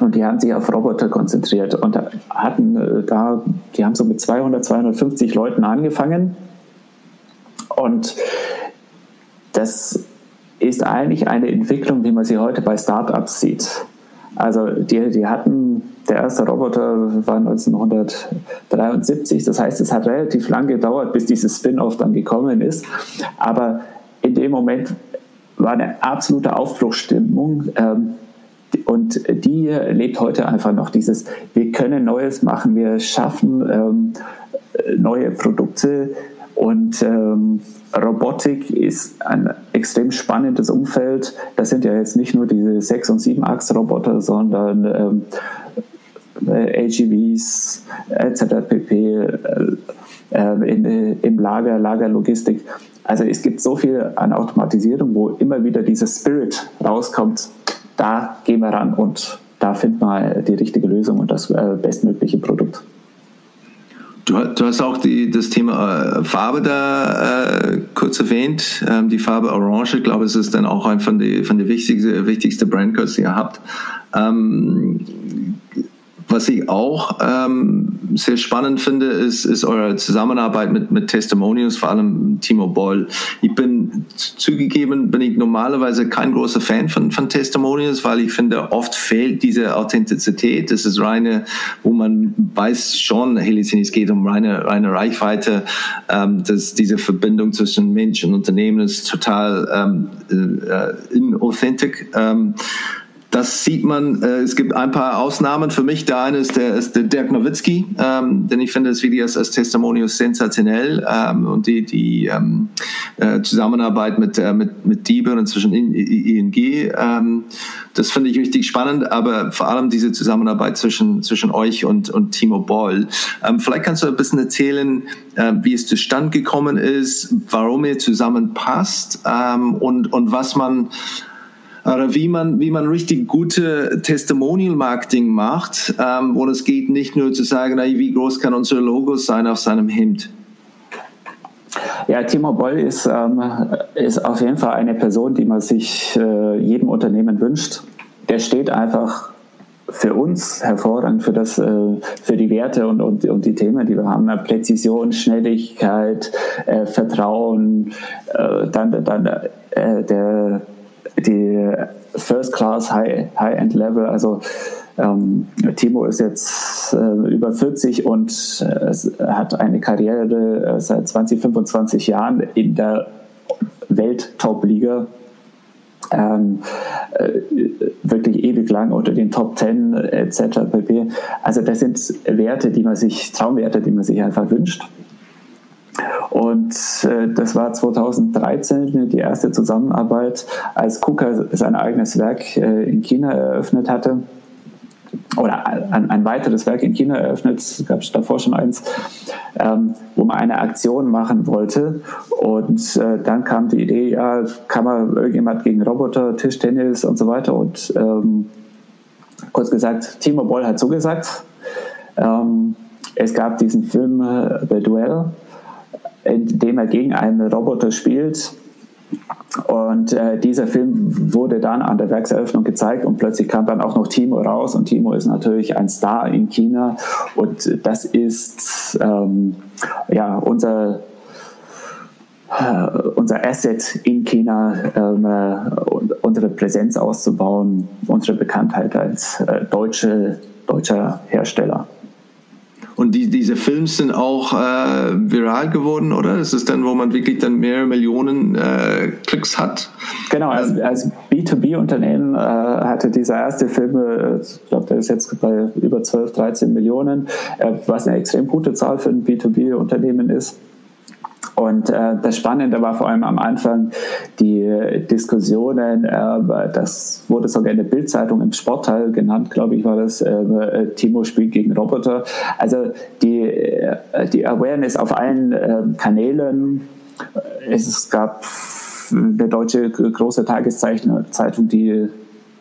Und die haben sich auf Roboter konzentriert und hatten äh, da, die haben so mit 200, 250 Leuten angefangen. Und das ist eigentlich eine Entwicklung, wie man sie heute bei Startups sieht. Also die, die hatten, der erste Roboter war 1973, das heißt, es hat relativ lang gedauert, bis dieses Spin-off dann gekommen ist. Aber in dem Moment war eine absolute Aufbruchsstimmung. Ähm, und die lebt heute einfach noch dieses, wir können Neues machen, wir schaffen ähm, neue Produkte und ähm, Robotik ist ein extrem spannendes Umfeld. Das sind ja jetzt nicht nur diese 6- und 7-Achs-Roboter, sondern ähm, äh, AGVs etc. pp. Äh, in, im Lager, Lagerlogistik. Also es gibt so viel an Automatisierung, wo immer wieder dieser Spirit rauskommt. Da gehen wir ran und da finden wir die richtige Lösung und das äh, bestmögliche Produkt. Du, du, hast auch die, das Thema äh, Farbe da äh, kurz erwähnt, ähm, die Farbe Orange. Ich glaube, es ist dann auch ein von der von die wichtigste, wichtigste Brandcodes, die ihr habt. Ähm, was ich auch ähm, sehr spannend finde, ist, ist eure Zusammenarbeit mit, mit Testimonials, vor allem Timo Boll. Ich bin zugegeben, bin ich normalerweise kein großer Fan von, von Testimonials, weil ich finde, oft fehlt diese Authentizität. Das ist reine, wo man weiß schon, es geht um reine, reine Reichweite, ähm, dass diese Verbindung zwischen Mensch und Unternehmen ist total ähm, äh, inauthentic. Ähm, das sieht man, äh, es gibt ein paar Ausnahmen für mich. Der eine ist der, ist der Dirk Nowitzki, ähm, denn ich finde das Video als, als Testimonial sensationell ähm, und die, die ähm, äh, Zusammenarbeit mit, äh, mit, mit Diebe und zwischen ING, ähm, das finde ich richtig spannend, aber vor allem diese Zusammenarbeit zwischen, zwischen euch und, und Timo Boll. Ähm, vielleicht kannst du ein bisschen erzählen, äh, wie es zustande gekommen ist, warum ihr zusammenpasst ähm, und, und was man oder wie man, wie man richtig gute Testimonial-Marketing macht, ähm, wo es geht nicht nur zu sagen, ey, wie groß kann unser Logo sein auf seinem Hemd. Ja, Timo Boll ist, ähm, ist auf jeden Fall eine Person, die man sich äh, jedem Unternehmen wünscht. Der steht einfach für uns hervorragend für das, äh, für die Werte und, und, und die Themen, die wir haben. Präzision, Schnelligkeit, äh, Vertrauen, äh, dann, dann äh, der die First Class High, High End Level. Also ähm, Timo ist jetzt äh, über 40 und äh, hat eine Karriere äh, seit 20, 25 Jahren in der Welt-Top-Liga. Ähm, äh, wirklich ewig lang unter den Top 10 etc. pp. Also das sind Werte, die man sich, Traumwerte, die man sich einfach wünscht. Und äh, das war 2013 die erste Zusammenarbeit, als KUKA sein eigenes Werk äh, in China eröffnet hatte. Oder ein, ein, weiteres Werk in China eröffnet, gab es davor schon eins, ähm, wo man eine Aktion machen wollte. Und äh, dann kam die Idee, ja, kann man irgendjemand gegen Roboter, Tischtennis und so weiter. Und ähm, kurz gesagt, Timo Boll hat zugesagt. Ähm, es gab diesen Film äh, The Duel, in dem er gegen einen Roboter spielt. Und äh, dieser Film wurde dann an der Werkseröffnung gezeigt und plötzlich kam dann auch noch Timo raus und Timo ist natürlich ein Star in China und das ist ähm, ja unser äh, unser Asset in China, ähm, äh, unsere Präsenz auszubauen, unsere Bekanntheit als äh, deutsche, deutscher Hersteller. Und die, diese Filme sind auch äh, viral geworden, oder? Das ist dann, wo man wirklich dann mehrere Millionen äh, Klicks hat. Genau, als, als B2B-Unternehmen äh, hatte dieser erste Film, äh, ich glaube, der ist jetzt bei über 12, 13 Millionen, äh, was eine extrem gute Zahl für ein B2B-Unternehmen ist. Und äh, das Spannende war vor allem am Anfang die Diskussionen, äh, das wurde sogar in der Bildzeitung im Sportteil genannt, glaube ich, war das, äh, Timo spielt gegen Roboter. Also die, äh, die Awareness auf allen äh, Kanälen, es gab eine deutsche große Tageszeitung, die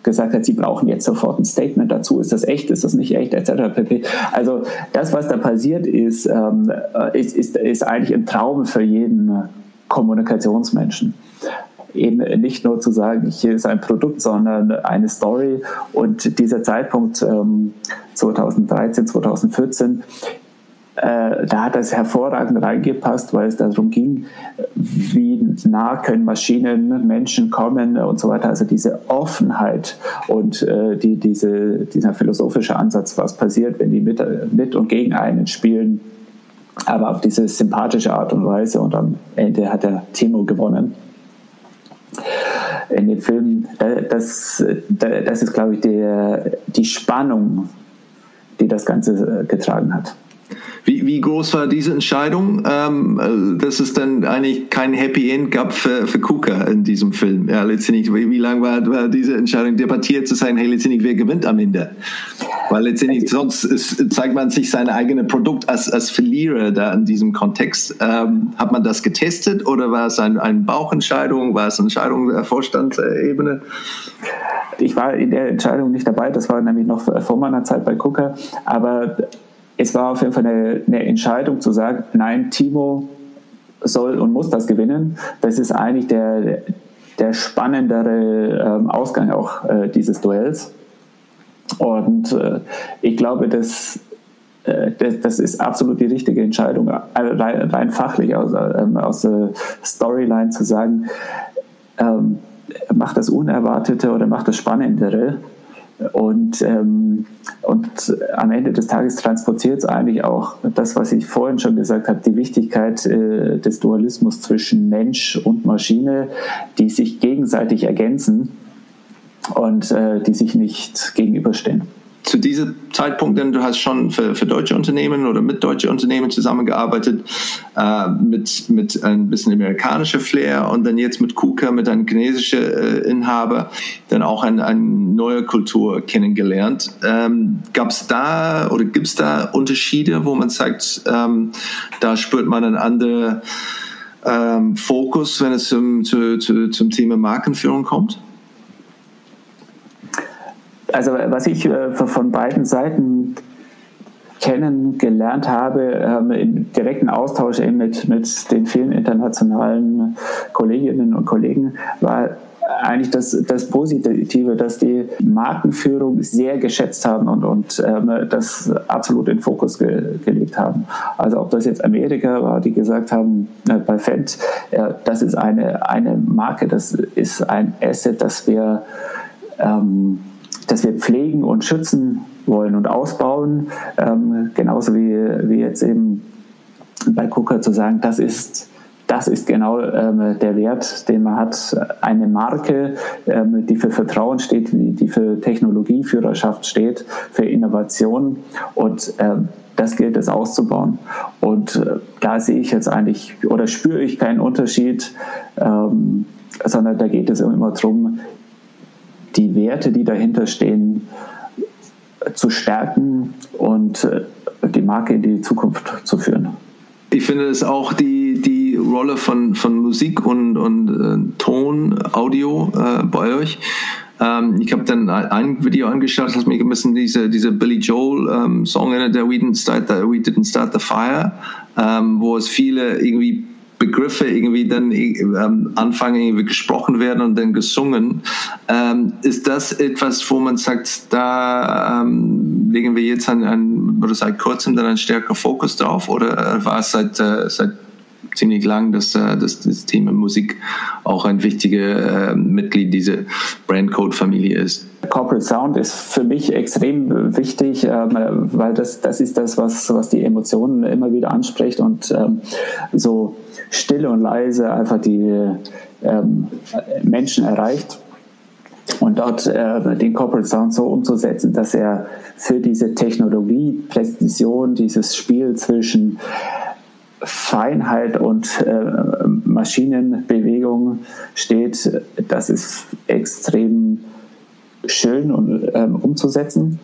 gesagt hat, sie brauchen jetzt sofort ein Statement dazu. Ist das echt? Ist das nicht echt? Etc. pp. Also das, was da passiert ist, ähm, ist, ist, ist eigentlich ein Traum für jeden Kommunikationsmenschen eben nicht nur zu sagen, hier ist ein Produkt, sondern eine Story. Und dieser Zeitpunkt ähm, 2013, 2014 äh, da hat das hervorragend reingepasst, weil es darum ging, wie nah können Maschinen Menschen kommen und so weiter. Also diese Offenheit und äh, die, diese, dieser philosophische Ansatz, was passiert, wenn die mit, mit und gegen einen spielen, aber auf diese sympathische Art und Weise. Und am Ende hat der Timo gewonnen in dem Film, äh, das, das ist, glaube ich, die, die Spannung, die das Ganze getragen hat. Wie, wie groß war diese Entscheidung, ähm, dass es dann eigentlich kein Happy End gab für, für Kuka in diesem Film? Ja, letztendlich, wie, wie lange war, war diese Entscheidung debattiert zu sein, hey, letztendlich, wer gewinnt am Ende? Weil letztendlich sonst ist, zeigt man sich sein eigenes Produkt als, als Verlierer da in diesem Kontext. Ähm, hat man das getestet oder war es ein, eine Bauchentscheidung? War es eine Entscheidung der Vorstandsebene? Ich war in der Entscheidung nicht dabei, das war nämlich noch vor meiner Zeit bei Kuka, aber es war auf jeden Fall eine, eine Entscheidung zu sagen, nein, Timo soll und muss das gewinnen. Das ist eigentlich der, der spannendere ähm, Ausgang auch äh, dieses Duells. Und äh, ich glaube, dass äh, das, das, ist absolut die richtige Entscheidung, äh, rein, rein fachlich aus, ähm, aus der Storyline zu sagen, ähm, macht das Unerwartete oder macht das Spannendere und, ähm, und am Ende des Tages transportiert es eigentlich auch das, was ich vorhin schon gesagt habe, die Wichtigkeit äh, des Dualismus zwischen Mensch und Maschine, die sich gegenseitig ergänzen und äh, die sich nicht gegenüberstehen zu diesem Zeitpunkt, denn du hast schon für, für deutsche Unternehmen oder mit deutschen Unternehmen zusammengearbeitet, äh, mit, mit ein bisschen amerikanischer Flair und dann jetzt mit KUKA, mit einem chinesischen äh, Inhaber, dann auch eine ein neue Kultur kennengelernt. Ähm, Gab es da oder gibt es da Unterschiede, wo man sagt, ähm, da spürt man einen anderen ähm, Fokus, wenn es zum, zu, zu, zum Thema Markenführung kommt? Also was ich äh, von beiden Seiten kennengelernt habe, ähm, im direkten Austausch eben mit, mit den vielen internationalen Kolleginnen und Kollegen, war eigentlich das, das Positive, dass die Markenführung sehr geschätzt haben und, und ähm, das absolut in Fokus ge, gelegt haben. Also ob das jetzt Amerika war, die gesagt haben, äh, bei Fendt, äh, das ist eine, eine Marke, das ist ein Asset, das wir ähm, das wir pflegen und schützen wollen und ausbauen, ähm, genauso wie, wie jetzt eben bei Kuka zu sagen, das ist das ist genau ähm, der Wert, den man hat. Eine Marke, ähm, die für Vertrauen steht, die für Technologieführerschaft steht, für Innovation und ähm, das gilt es auszubauen. Und äh, da sehe ich jetzt eigentlich oder spüre ich keinen Unterschied, ähm, sondern da geht es immer darum, die Werte, die dahinter stehen, zu stärken und äh, die Marke in die Zukunft zu führen. Ich finde es auch die, die Rolle von, von Musik und, und äh, Ton, Audio äh, bei euch. Ähm, ich habe dann ein Video angeschaut, das mich ein bisschen diese, diese Billy Joel ähm, Song erinnert, der We Didn't Start the, We Didn't Start the Fire, ähm, wo es viele irgendwie Begriffe irgendwie dann ähm, anfangen, irgendwie gesprochen werden und dann gesungen. Ähm, ist das etwas, wo man sagt, da ähm, legen wir jetzt an, an, oder seit kurzem dann einen stärkeren Fokus drauf oder war es seit, äh, seit ziemlich lang, dass, äh, dass das Thema Musik auch ein wichtiges äh, Mitglied dieser Brandcode-Familie ist? Corporate Sound ist für mich extrem wichtig, ähm, weil das, das ist das, was, was die Emotionen immer wieder anspricht und ähm, so still und leise einfach die ähm, Menschen erreicht. Und dort äh, den Corporate Sound so umzusetzen, dass er für diese Technologie, Präzision, dieses Spiel zwischen Feinheit und äh, Maschinenbewegung steht, das ist extrem schön und, ähm, umzusetzen.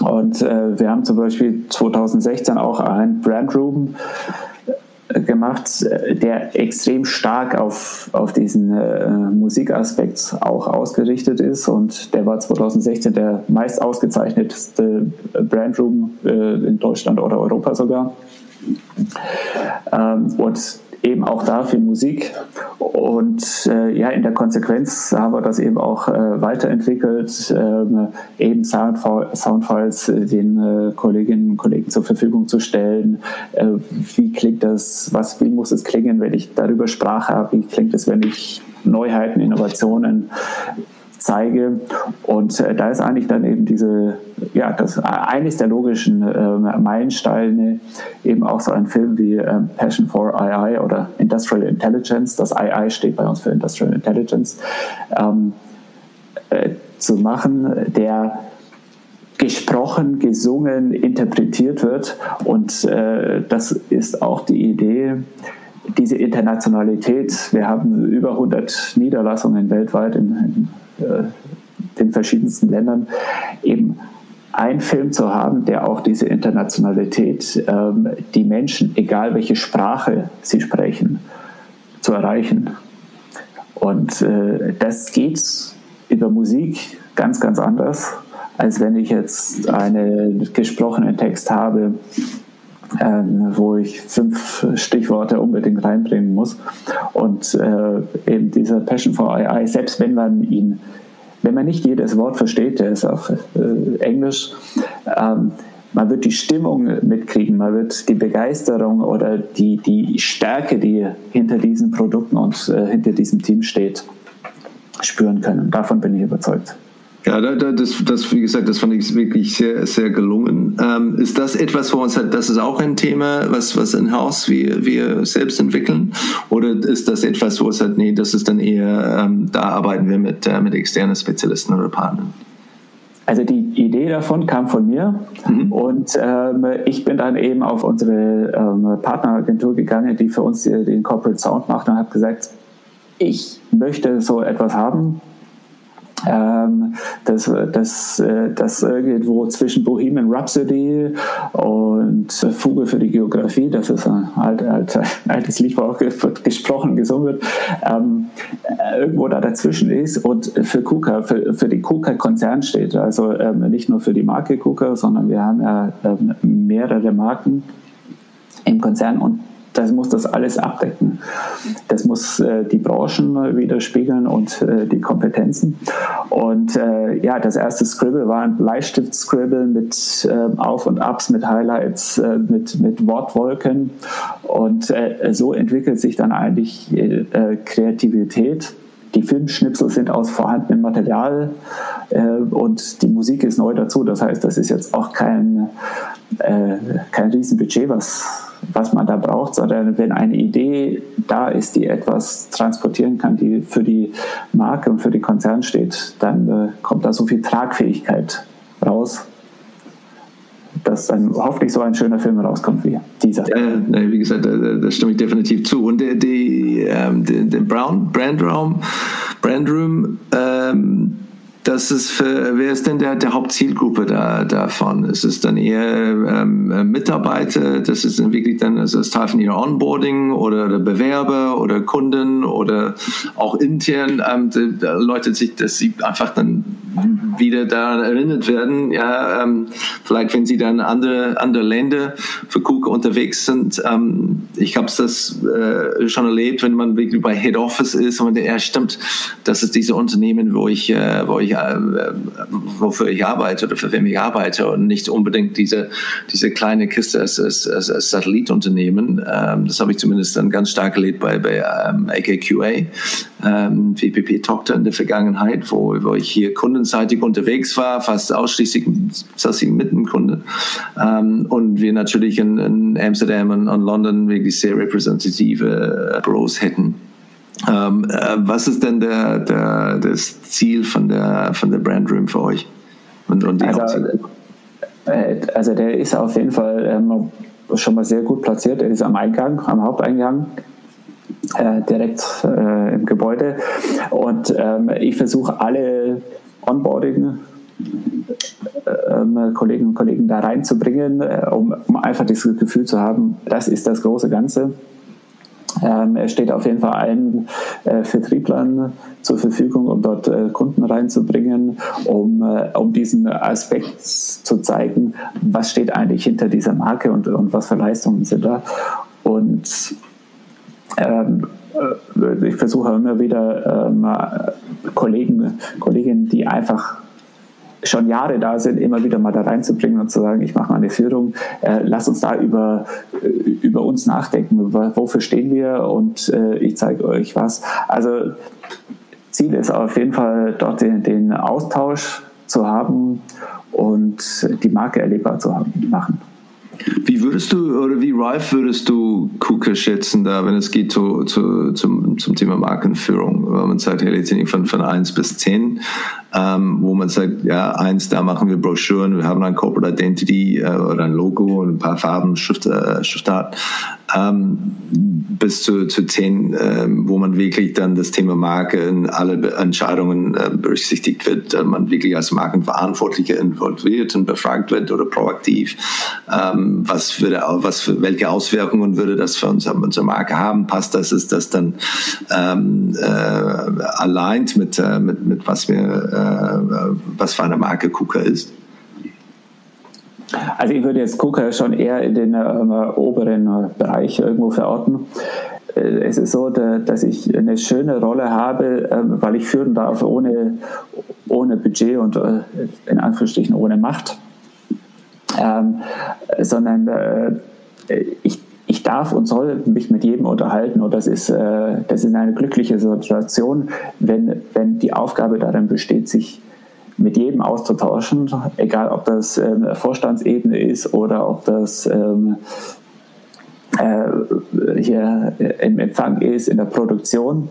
Und äh, wir haben zum Beispiel 2016 auch ein Brand Room gemacht, der extrem stark auf, auf diesen äh, Musikaspekt auch ausgerichtet ist. Und der war 2016 der meist ausgezeichnetste Brandroom äh, in Deutschland oder Europa sogar. Ähm, und eben auch da für Musik. Und äh, ja, in der Konsequenz haben wir das eben auch äh, weiterentwickelt, äh, eben Soundfiles äh, den äh, Kolleginnen und Kollegen zur Verfügung zu stellen. Äh, wie klingt das, was, wie muss es klingen, wenn ich darüber Sprache habe? Wie klingt es, wenn ich Neuheiten, Innovationen zeige. Und äh, da ist eigentlich dann eben diese, ja, das eines der logischen äh, Meilensteine eben auch so ein Film wie äh, Passion for AI oder Industrial Intelligence. Das AI steht bei uns für Industrial Intelligence. Ähm, äh, zu machen, der gesprochen, gesungen, interpretiert wird. Und äh, das ist auch die Idee, diese Internationalität. Wir haben über 100 Niederlassungen weltweit in, in äh, den verschiedensten Ländern, eben einen Film zu haben, der auch diese Internationalität, ähm, die Menschen, egal welche Sprache sie sprechen, zu erreichen. Und äh, das geht über Musik ganz, ganz anders, als wenn ich jetzt einen gesprochenen Text habe, ähm, wo ich fünf Stichworte unbedingt reinbringen muss. Und äh, eben dieser Passion for AI, selbst wenn man ihn, wenn man nicht jedes Wort versteht, der ist auf äh, Englisch, ähm, man wird die Stimmung mitkriegen, man wird die Begeisterung oder die, die Stärke, die hinter diesen Produkten und äh, hinter diesem Team steht, spüren können. Davon bin ich überzeugt. Ja, das, das, wie gesagt, das fand ich wirklich sehr, sehr gelungen. Ähm, ist das etwas, wo uns halt, das ist auch ein Thema, was, was in Haus wir, wir selbst entwickeln? Oder ist das etwas, wo es halt, nee, das ist dann eher, ähm, da arbeiten wir mit, äh, mit externen Spezialisten oder Partnern? Also die Idee davon kam von mir mhm. und ähm, ich bin dann eben auf unsere ähm, Partneragentur gegangen, die für uns den Corporate Sound macht und habe gesagt, ich möchte so etwas haben, ähm, das, das, äh, das irgendwo zwischen Bohemian Rhapsody und Fuge für die Geografie, das ist ein alt, alt, altes Lied, wo auch gesprochen, gesungen wird, ähm, irgendwo da dazwischen ist und für KUKA, für, für die KUKA-Konzern steht. Also ähm, nicht nur für die Marke KUKA, sondern wir haben ja ähm, mehrere Marken im Konzern und das muss das alles abdecken. Das muss äh, die Branchen widerspiegeln und äh, die Kompetenzen. Und äh, ja, das erste Scribble war ein Bleistift-Scribble mit äh, Auf- und Abs, mit Highlights, äh, mit, mit Wortwolken. Und äh, so entwickelt sich dann eigentlich Kreativität. Die Filmschnipsel sind aus vorhandenem Material und die Musik ist neu dazu. Das heißt, das ist jetzt auch kein, kein Riesenbudget, was was man da braucht, sondern wenn eine Idee da ist, die etwas transportieren kann, die für die Marke und für die Konzern steht, dann äh, kommt da so viel Tragfähigkeit raus, dass dann hoffentlich so ein schöner Film rauskommt wie dieser. Ja, wie gesagt, da stimme ich definitiv zu. Und der, die, ähm, der, der Brown Brandraum, Brandroom, ähm, das ist für, wer ist denn der, der Hauptzielgruppe da, davon? Ist es dann eher ähm, Mitarbeiter? Das ist dann wirklich dann, also das Teil von ihrer Onboarding oder Bewerber oder Kunden oder auch intern ähm, Leute sich, dass sie einfach dann wieder daran erinnert werden. Ja, ähm, vielleicht wenn sie dann andere andere Länder für KUKA unterwegs sind. Ähm, ich habe das äh, schon erlebt, wenn man wirklich bei Head Office ist und ja stimmt, das ist diese Unternehmen, wo ich äh, wo ich äh, wofür ich arbeite oder für wen ich arbeite und nicht unbedingt diese, diese kleine Kiste als, als, als, als Satellitunternehmen. Ähm, das habe ich zumindest dann ganz stark erlebt bei, bei ähm, AKQA. ähm, WPP-Tochter in der Vergangenheit, wo, wo ich hier kundenseitig unterwegs war, fast ausschließlich mit dem Kunde. Ähm, und wir natürlich in, in Amsterdam und, und London wirklich sehr repräsentative Büros hätten. Ähm, äh, was ist denn der, der, das Ziel von der, von der Brand Room für euch? Und, und also, äh, also der ist auf jeden Fall ähm, schon mal sehr gut platziert. Er ist am Eingang, am Haupteingang. Äh, direkt äh, im Gebäude. Und ähm, ich versuche alle Onboarding ähm, Kolleginnen und Kollegen da reinzubringen, äh, um, um, einfach dieses Gefühl zu haben, das ist das große Ganze. Ähm, er steht auf jeden Fall allen äh, Vertrieblern zur Verfügung, um dort äh, Kunden reinzubringen, um, äh, um diesen Aspekt zu zeigen, was steht eigentlich hinter dieser Marke und, und was für Leistungen sind da. Und ähm, äh, ich versuche immer wieder ähm, Kollegen, Kolleginnen, die einfach schon Jahre da sind, immer wieder mal da reinzubringen und zu sagen, ich mache mal eine Führung, äh, lass uns da über, äh, über uns nachdenken, wofür stehen wir und äh, ich zeige euch was. Also Ziel ist auf jeden Fall dort den, den Austausch zu haben und die Marke erlebbar zu haben, machen. Wie würdest du oder wie reif würdest du KUKA schätzen, da, wenn es geht zu, zu, zum, zum Thema Markenführung? Man sagt, hey, letztendlich von, von 1 bis 10, ähm, wo man sagt, ja, eins, da machen wir Broschüren, wir haben ein Corporate Identity äh, oder ein Logo und ein paar Farben, Schrift, äh, Schriftart, ähm, bis zu, zu 10, äh, wo man wirklich dann das Thema Marke in alle Entscheidungen äh, berücksichtigt wird, äh, man wirklich als Markenverantwortlicher involviert und befragt wird oder proaktiv. Ähm, was würde, was, welche Auswirkungen würde das für uns, unsere Marke haben? Passt das? Ist das dann ähm, äh, allein mit, äh, mit, mit was wir äh, was für eine Marke KUKA ist? Also ich würde jetzt KUKA schon eher in den ähm, oberen Bereich irgendwo verorten. Äh, es ist so, dass ich eine schöne Rolle habe, ähm, weil ich führen darf ohne, ohne Budget und äh, in Anführungsstrichen ohne Macht, ähm, sondern äh, ich ich darf und soll mich mit jedem unterhalten und das ist, äh, das ist eine glückliche Situation, wenn, wenn die Aufgabe darin besteht, sich mit jedem auszutauschen, egal ob das ähm, Vorstandsebene ist oder ob das ähm, äh, hier im Empfang ist, in der Produktion.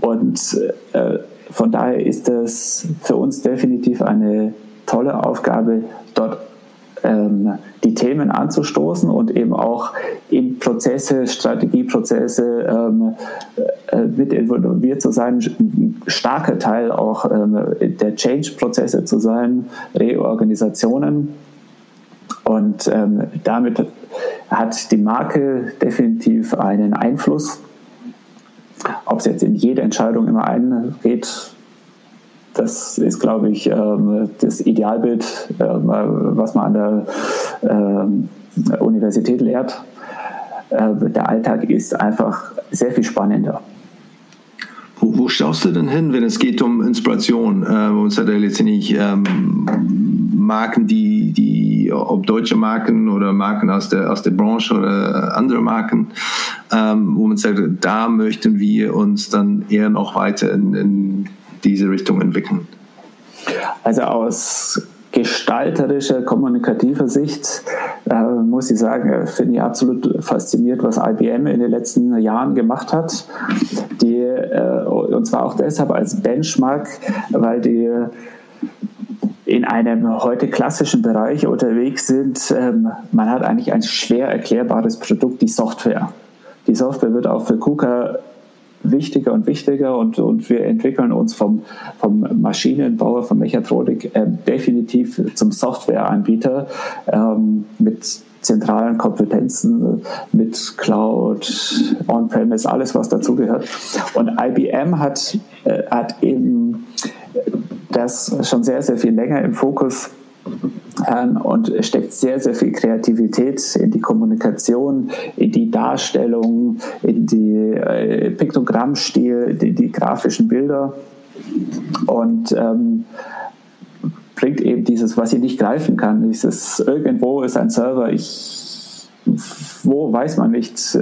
Und äh, von daher ist das für uns definitiv eine tolle Aufgabe, dort ähm, die Themen anzustoßen und eben auch in Prozesse, Strategieprozesse ähm, äh, mit involviert zu sein, ein starker Teil auch ähm, der Change-Prozesse zu sein, Reorganisationen. Und ähm, damit hat die Marke definitiv einen Einfluss. Ob es jetzt in jede Entscheidung immer eingeht, das ist, glaube ich, ähm, das Idealbild, ähm, was man an der ähm, Universität lehrt. Der Alltag ist einfach sehr viel spannender. Wo, wo schaust du denn hin, wenn es geht um Inspiration? Ähm, uns hat er letztendlich ähm, Marken, die, die, ob deutsche Marken oder Marken aus der, aus der Branche oder andere Marken, wo man sagt, da möchten wir uns dann eher noch weiter in, in diese Richtung entwickeln? Also aus gestalterischer, kommunikativer Sicht äh, muss ich sagen, äh, finde ich absolut fasziniert, was IBM in den letzten Jahren gemacht hat. Die, äh, und zwar auch deshalb als Benchmark, weil die in einem heute klassischen Bereich unterwegs sind. Ähm, man hat eigentlich ein schwer erklärbares Produkt, die Software. Die Software wird auch für KUKA wichtiger und wichtiger und, und wir entwickeln uns vom, vom Maschinenbauer, vom Mechatronik äh, definitiv zum Softwareanbieter ähm, mit zentralen Kompetenzen, mit Cloud, On-Premise, alles was dazugehört. Und IBM hat, äh, hat eben das schon sehr, sehr viel länger im Fokus und steckt sehr, sehr viel Kreativität in die Kommunikation, in die Darstellung, in die äh, Piktogrammstil, die, die grafischen Bilder und ähm, bringt eben dieses, was ich nicht greifen kann, dieses irgendwo ist ein Server, ich wo weiß man nicht.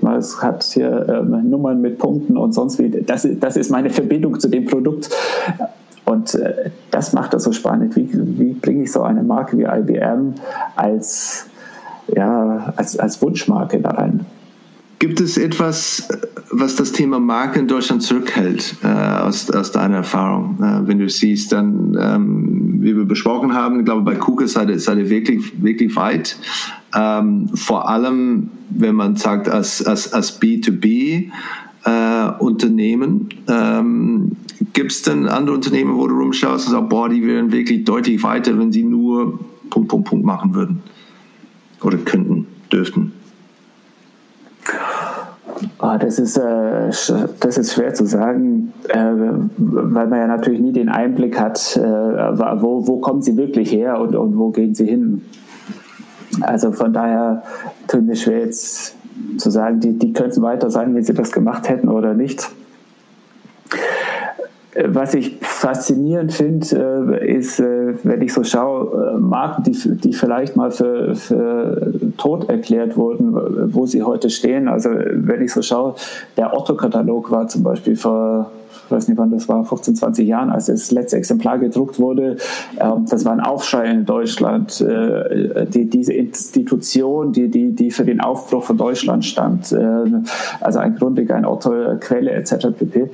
Man hat hier Nummern mit Punkten und sonst wie. Das, das ist meine Verbindung zu dem Produkt. Und das macht das so spannend. Wie, wie bringe ich so eine Marke wie IBM als, ja, als, als Wunschmarke da rein? Gibt es etwas, was das Thema Marke in Deutschland zurückhält, äh, aus, aus deiner Erfahrung? Äh, wenn du siehst, dann, ähm, wie wir besprochen haben, ich glaube, bei KUKA seid ihr, seid ihr wirklich, wirklich weit. Ähm, vor allem, wenn man sagt, als, als, als B2B, äh. Ähm, Gibt es denn andere Unternehmen, wo du rumschaust und sagst, boah, die wären wirklich deutlich weiter, wenn sie nur Punkt, Punkt, Punkt machen würden? Oder könnten, dürften? Oh, das, ist, äh, das ist schwer zu sagen, äh, weil man ja natürlich nie den Einblick hat, äh, wo, wo kommen sie wirklich her und, und wo gehen sie hin. Also von daher tut mir schwer jetzt zu sagen, die, die könnten weiter sein, wenn sie das gemacht hätten oder nicht. Was ich faszinierend finde, äh, ist, äh, wenn ich so schaue, äh, Marken, die, die vielleicht mal für, für tot erklärt wurden, wo sie heute stehen. Also wenn ich so schaue, der Otto-Katalog war zum Beispiel vor ich weiß nicht wann das war, 15, 20 Jahren, als das letzte Exemplar gedruckt wurde. Ähm, das war ein Aufschrei in Deutschland. die, diese Institution, die, die, die für den Aufbruch von Deutschland stand, also ein Grundig, ein Otto, Quelle etc. pp.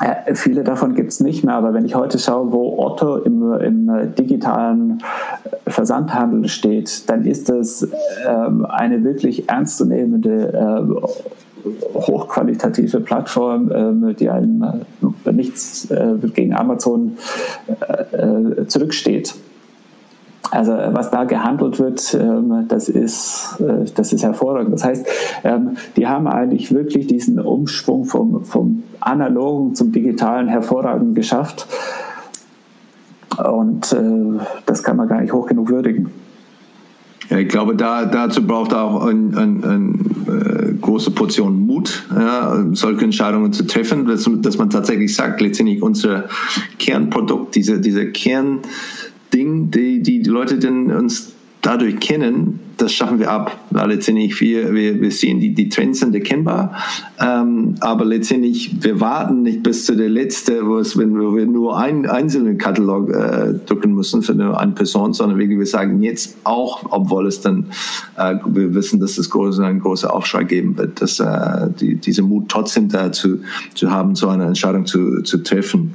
Ähm, äh, viele davon gibt es nicht mehr, aber wenn ich heute schaue, wo Otto im, im digitalen Versandhandel steht, dann ist es ähm, eine wirklich ernstzunehmende, äh, hochqualitative Plattform, äh, die einem äh, nichts äh, gegen Amazon äh, zurücksteht. Also äh, was da gehandelt wird, ähm, das ist, äh, das ist hervorragend. Das heißt, ähm, die haben eigentlich wirklich diesen Umschwung vom, vom analogen zum digitalen hervorragend geschafft. Und äh, das kann man gar nicht hoch genug würdigen. Ja, ich glaube, da, dazu braucht auch eine ein, ein, große Portion Mut, ja, solche Entscheidungen zu treffen, dass, dass man tatsächlich sagt, letztendlich unser Kernprodukt, diese, diese Kern, Ding, die, die, Leute denn uns dadurch kennen, das schaffen wir ab. Weil letztendlich wir, wir, wir sehen, die, die Trends sind erkennbar, ähm, aber letztendlich wir warten nicht bis zu der letzte, wo es, wenn wir nur einen einzelnen Katalog äh, drucken müssen für nur eine Person, sondern wir sagen jetzt auch, obwohl es dann äh, wir wissen, dass es große, einen großen Aufschrei geben wird, dass äh, die, diese Mut trotzdem dazu zu haben, so eine Entscheidung zu, zu treffen.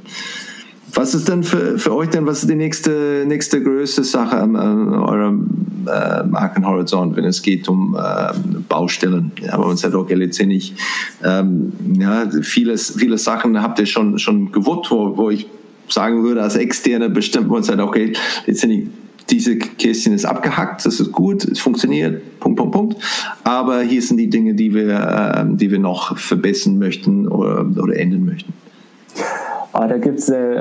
Was ist denn für, für euch denn, was ist die nächste, nächste größte Sache an, an eurem äh, Markenhorizont, wenn es geht um äh, Baustellen? Ja, aber uns hat auch letztendlich ähm, ja, vieles, viele Sachen habt ihr schon, schon gewusst, wo, wo ich sagen würde, als Externe bestimmt uns halt, okay, letztendlich diese Kästchen ist abgehackt, das ist gut, es funktioniert, Punkt, Punkt, Punkt. Aber hier sind die Dinge, die wir, äh, die wir noch verbessern möchten oder, oder ändern möchten. Aber da gibt es, äh,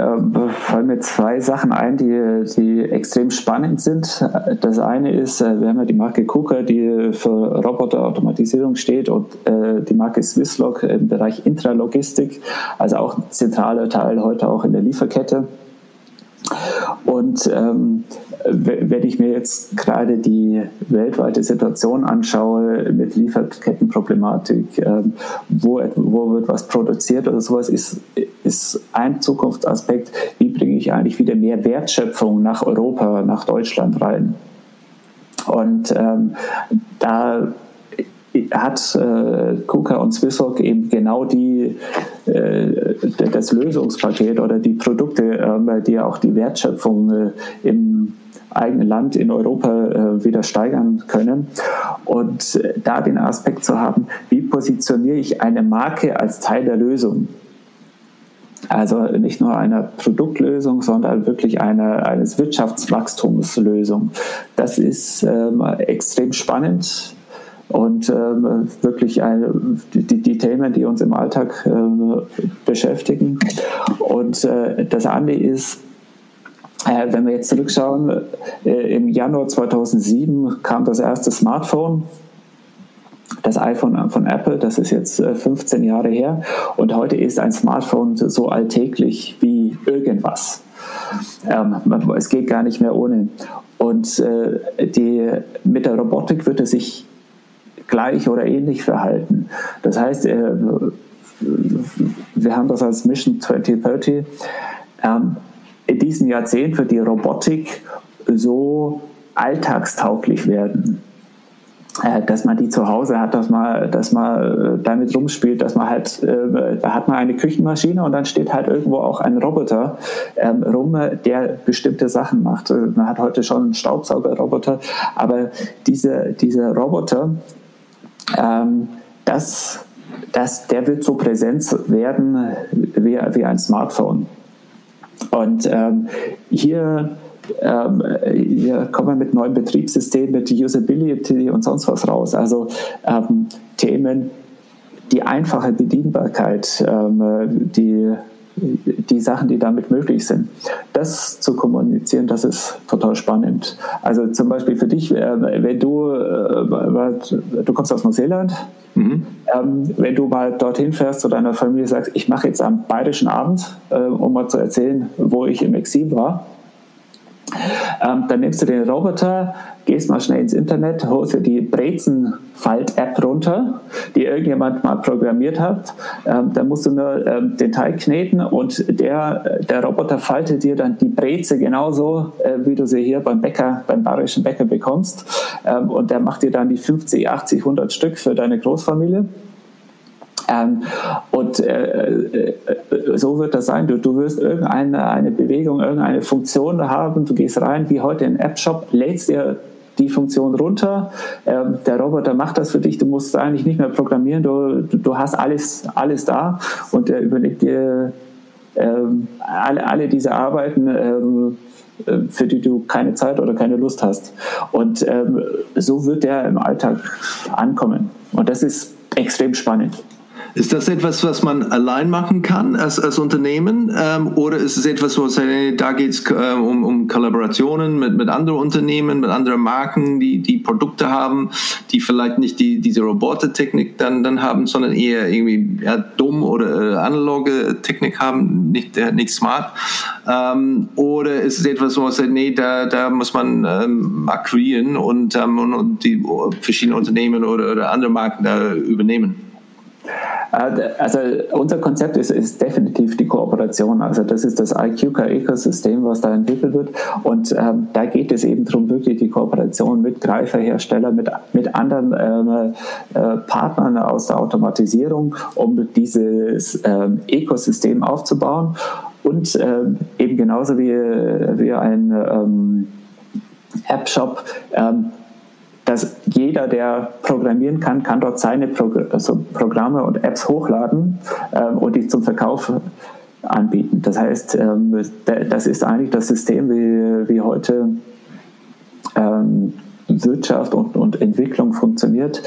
fallen mir zwei Sachen ein, die, die extrem spannend sind. Das eine ist, äh, wir haben ja die Marke KUKA, die für Roboterautomatisierung steht und äh, die Marke Swisslog im Bereich Intralogistik, also auch ein zentraler Teil heute auch in der Lieferkette. Und ähm, wenn ich mir jetzt gerade die weltweite Situation anschaue mit Lieferkettenproblematik, ähm, wo, wo wird was produziert oder sowas, ist, ist ein Zukunftsaspekt, wie bringe ich eigentlich wieder mehr Wertschöpfung nach Europa, nach Deutschland rein. Und ähm, da hat äh, KUKA und Swisshock eben genau die, äh, das Lösungspaket oder die Produkte, äh, die auch die Wertschöpfung äh, im eigenen Land in Europa äh, wieder steigern können. Und äh, da den Aspekt zu haben, wie positioniere ich eine Marke als Teil der Lösung? Also nicht nur einer Produktlösung, sondern wirklich einer, eines Wirtschaftswachstumslösung. Das ist ähm, extrem spannend und ähm, wirklich eine, die, die, Themen, die uns im Alltag äh, beschäftigen. Und äh, das andere ist, äh, wenn wir jetzt zurückschauen, äh, im Januar 2007 kam das erste Smartphone das iPhone von Apple, das ist jetzt 15 äh, Jahre her und heute ist ein Smartphone so alltäglich wie irgendwas. Ähm, es geht gar nicht mehr ohne. Und äh, die, mit der Robotik wird er sich gleich oder ähnlich verhalten. Das heißt, äh, wir haben das als Mission 2030. Ähm, in diesem Jahrzehnt wird die Robotik so alltagstauglich werden. Äh, dass man die zu Hause hat, dass man, dass man äh, damit rumspielt, dass man halt, da hat man eine Küchenmaschine und dann steht halt irgendwo auch ein Roboter ähm, rum, der bestimmte Sachen macht. Man hat heute schon einen Staubsaugerroboter, aber diese, diese Roboter, ähm, das, das, der wird so präsent werden wie, wie ein Smartphone. Und ähm, hier ähm, hier kommen wir mit neuen Betriebssystemen, mit Usability und sonst was raus. Also ähm, Themen, die einfache Bedienbarkeit, ähm, die, die Sachen, die damit möglich sind. Das zu kommunizieren, das ist total spannend. Also zum Beispiel für dich, äh, wenn du, äh, du kommst aus Neuseeland, mhm. ähm, wenn du mal dorthin fährst zu deiner Familie sagst, ich mache jetzt am Bayerischen Abend, äh, um mal zu erzählen, wo ich im Exil war, ähm, dann nimmst du den Roboter, gehst mal schnell ins Internet, holst dir die Brezen-Falt-App runter, die irgendjemand mal programmiert hat. Ähm, dann musst du nur ähm, den Teig kneten und der, der Roboter faltet dir dann die Breze genauso, äh, wie du sie hier beim Bäcker, beim bayerischen Bäcker bekommst. Ähm, und der macht dir dann die 50, 80, 100 Stück für deine Großfamilie. Ähm, und äh, äh, so wird das sein. Du, du wirst irgendeine eine Bewegung, irgendeine Funktion haben. Du gehst rein, wie heute in den App-Shop, lädst dir die Funktion runter. Ähm, der Roboter macht das für dich. Du musst eigentlich nicht mehr programmieren. Du, du hast alles, alles da und er übernimmt dir ähm, alle, alle diese Arbeiten. Ähm, für die du keine Zeit oder keine Lust hast. Und ähm, so wird der im Alltag ankommen. Und das ist extrem spannend. Ist das etwas, was man allein machen kann als, als Unternehmen? Ähm, oder ist es etwas, wo da geht es äh, um, um Kollaborationen mit, mit anderen Unternehmen, mit anderen Marken, die, die Produkte haben, die vielleicht nicht die, diese Robotertechnik dann, dann haben, sondern eher irgendwie ja, dumm oder äh, analoge Technik haben, nicht, äh, nicht smart? Ähm, oder ist es etwas, wo man sagt, nee, da, da muss man ähm, akquirieren und, ähm, und die verschiedenen Unternehmen oder, oder andere Marken da übernehmen? Also unser Konzept ist, ist definitiv die Kooperation. Also das ist das IQK-Ökosystem, was da entwickelt wird. Und ähm, da geht es eben darum, wirklich die Kooperation mit Greiferherstellern, mit, mit anderen ähm, äh, Partnern aus der Automatisierung, um dieses ähm, Ökosystem aufzubauen. Und ähm, eben genauso wie, wie ein ähm, App-Shop ähm, dass jeder, der programmieren kann, kann dort seine Progr also Programme und Apps hochladen ähm, und die zum Verkauf anbieten. Das heißt, ähm, das ist eigentlich das System, wie, wie heute ähm, Wirtschaft und, und Entwicklung funktioniert.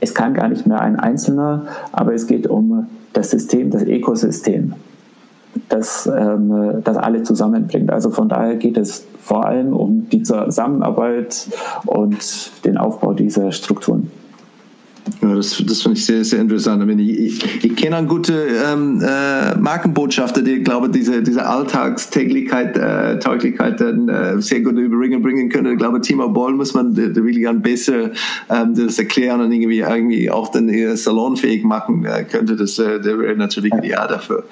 Es kann gar nicht mehr ein Einzelner, aber es geht um das System, das Ökosystem das, ähm, das alle zusammenbringt. Also von daher geht es vor allem um die Zusammenarbeit und den Aufbau dieser Strukturen. Ja, das, das finde ich sehr, sehr interessant. Ich, ich, ich kenne einen guten ähm, äh, Markenbotschafter, der, glaube diese, diese Alltagstäglichkeit, äh, Tauglichkeit dann äh, sehr gut überbringen bringen könnte. Ich glaube, Timo Boll muss man der, der wirklich besser ähm, das erklären und irgendwie, irgendwie auch dann eher salonfähig machen äh, könnte. Das äh, der wäre natürlich ja. ideal dafür.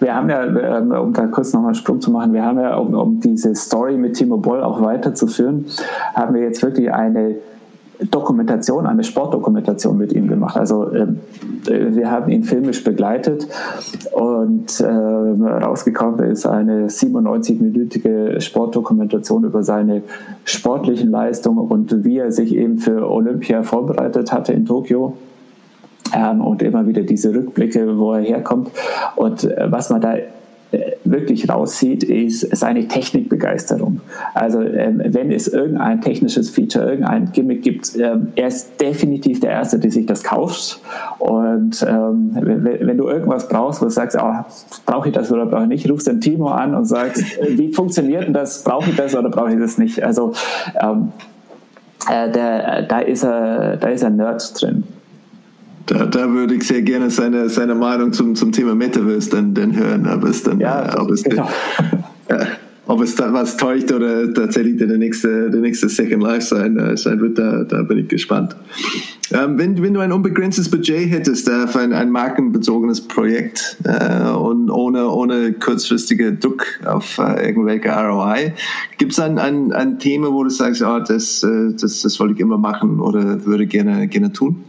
Wir haben ja, ähm, um da kurz nochmal einen Sprung zu machen, wir haben ja, um, um diese Story mit Timo Boll auch weiterzuführen, haben wir jetzt wirklich eine Dokumentation, eine Sportdokumentation mit ihm gemacht. Also ähm, äh, wir haben ihn filmisch begleitet und äh, rausgekommen ist eine 97-minütige Sportdokumentation über seine sportlichen Leistungen und wie er sich eben für Olympia vorbereitet hatte in Tokio. Ähm, und immer wieder diese Rückblicke, wo er herkommt. Und äh, was man da wirklich rauszieht, ist seine Technikbegeisterung. Also ähm, wenn es irgendein technisches Feature, irgendein Gimmick gibt, ähm, er ist definitiv der Erste, der sich das kauft. Und ähm, wenn, du irgendwas brauchst, wo du sagst, oh, brauche ich das oder brauche ich nicht, rufst den Timo an und sagst, wie funktioniert denn das, brauche ich das oder brauche ich das nicht? Also äh, da ist er, da ist er Nerd drin. Da, da würde ich sehr gerne seine, seine Meinung zum, zum Thema Metaverse dann, dann hören, aber es dann, ja, ob es genau. [laughs] ja. ob es da was täuscht oder tatsächlich der nächste, der nächste Second Life sein, äh, sein wird, da, da bin ich gespannt. Ähm, wenn, wenn du ein unbegrenztes Budget hättest äh, für ein, ein markenbezogenes Projekt äh, und ohne, ohne kurzfristige Druck auf äh, irgendwelche ROI, gibt es ein, ein, ein Thema, wo du sagst, oh, das, äh, das, das wollte ich immer machen oder würde gerne, gerne tun?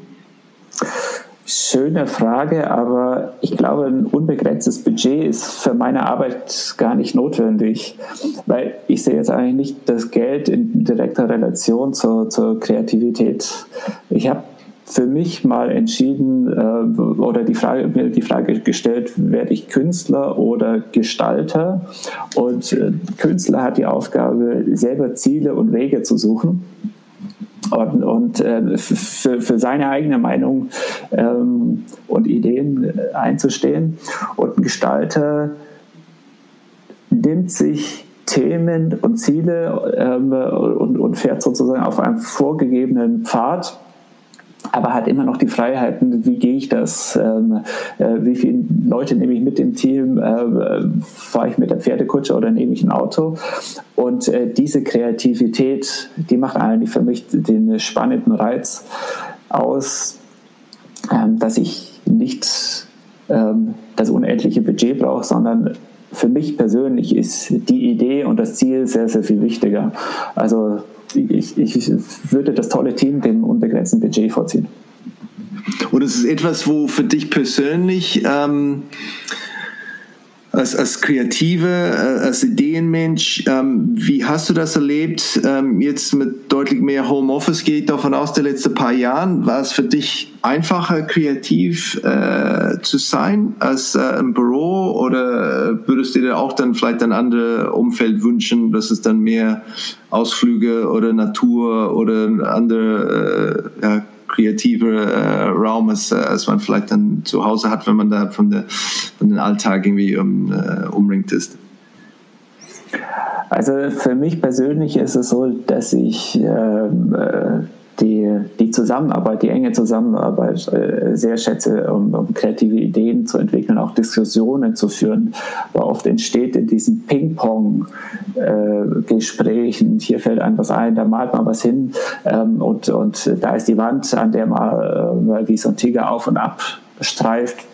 Schöne Frage, aber ich glaube, ein unbegrenztes Budget ist für meine Arbeit gar nicht notwendig, weil ich sehe jetzt eigentlich nicht das Geld in direkter Relation zur, zur Kreativität. Ich habe für mich mal entschieden äh, oder die Frage, mir die Frage gestellt, werde ich Künstler oder Gestalter? Und äh, Künstler hat die Aufgabe, selber Ziele und Wege zu suchen und, und äh, für, für seine eigene Meinung ähm, und Ideen äh, einzustehen. Und ein Gestalter nimmt sich Themen und Ziele ähm, und, und fährt sozusagen auf einem vorgegebenen Pfad aber hat immer noch die Freiheiten, wie gehe ich das, ähm, äh, wie viele Leute nehme ich mit dem Team, äh, fahre ich mit der Pferdekutsche oder nehme ich ein Auto. Und äh, diese Kreativität, die macht eigentlich für mich den spannenden Reiz aus, ähm, dass ich nicht ähm, das unendliche Budget brauche, sondern für mich persönlich ist die Idee und das Ziel sehr, sehr viel wichtiger. Also ich, ich würde das tolle Team dem unbegrenzten Budget vorziehen. Und es ist etwas, wo für dich persönlich ähm, als, als Kreative, äh, als Ideenmensch, ähm, wie hast du das erlebt? Ähm, jetzt mit deutlich mehr Homeoffice gehe ich davon aus, der letzten paar Jahren, war es für dich einfacher, kreativ äh, zu sein als äh, im Büro oder würdest du dir auch dann vielleicht ein anderes Umfeld wünschen, dass es dann mehr Ausflüge oder Natur oder andere äh, ja, kreative äh, Raum, als, äh, als man vielleicht dann zu Hause hat, wenn man da von, der, von den Alltag irgendwie um, äh, umringt ist? Also für mich persönlich ist es so, dass ich ähm, äh, die, die Zusammenarbeit, die enge Zusammenarbeit äh, sehr schätze, um, um, kreative Ideen zu entwickeln, auch Diskussionen zu führen. Aber oft entsteht in diesen Ping-Pong-Gesprächen, äh, hier fällt einem was ein, da malt man was hin ähm, und, und da ist die Wand, an der man äh, wie so ein Tiger auf und ab streift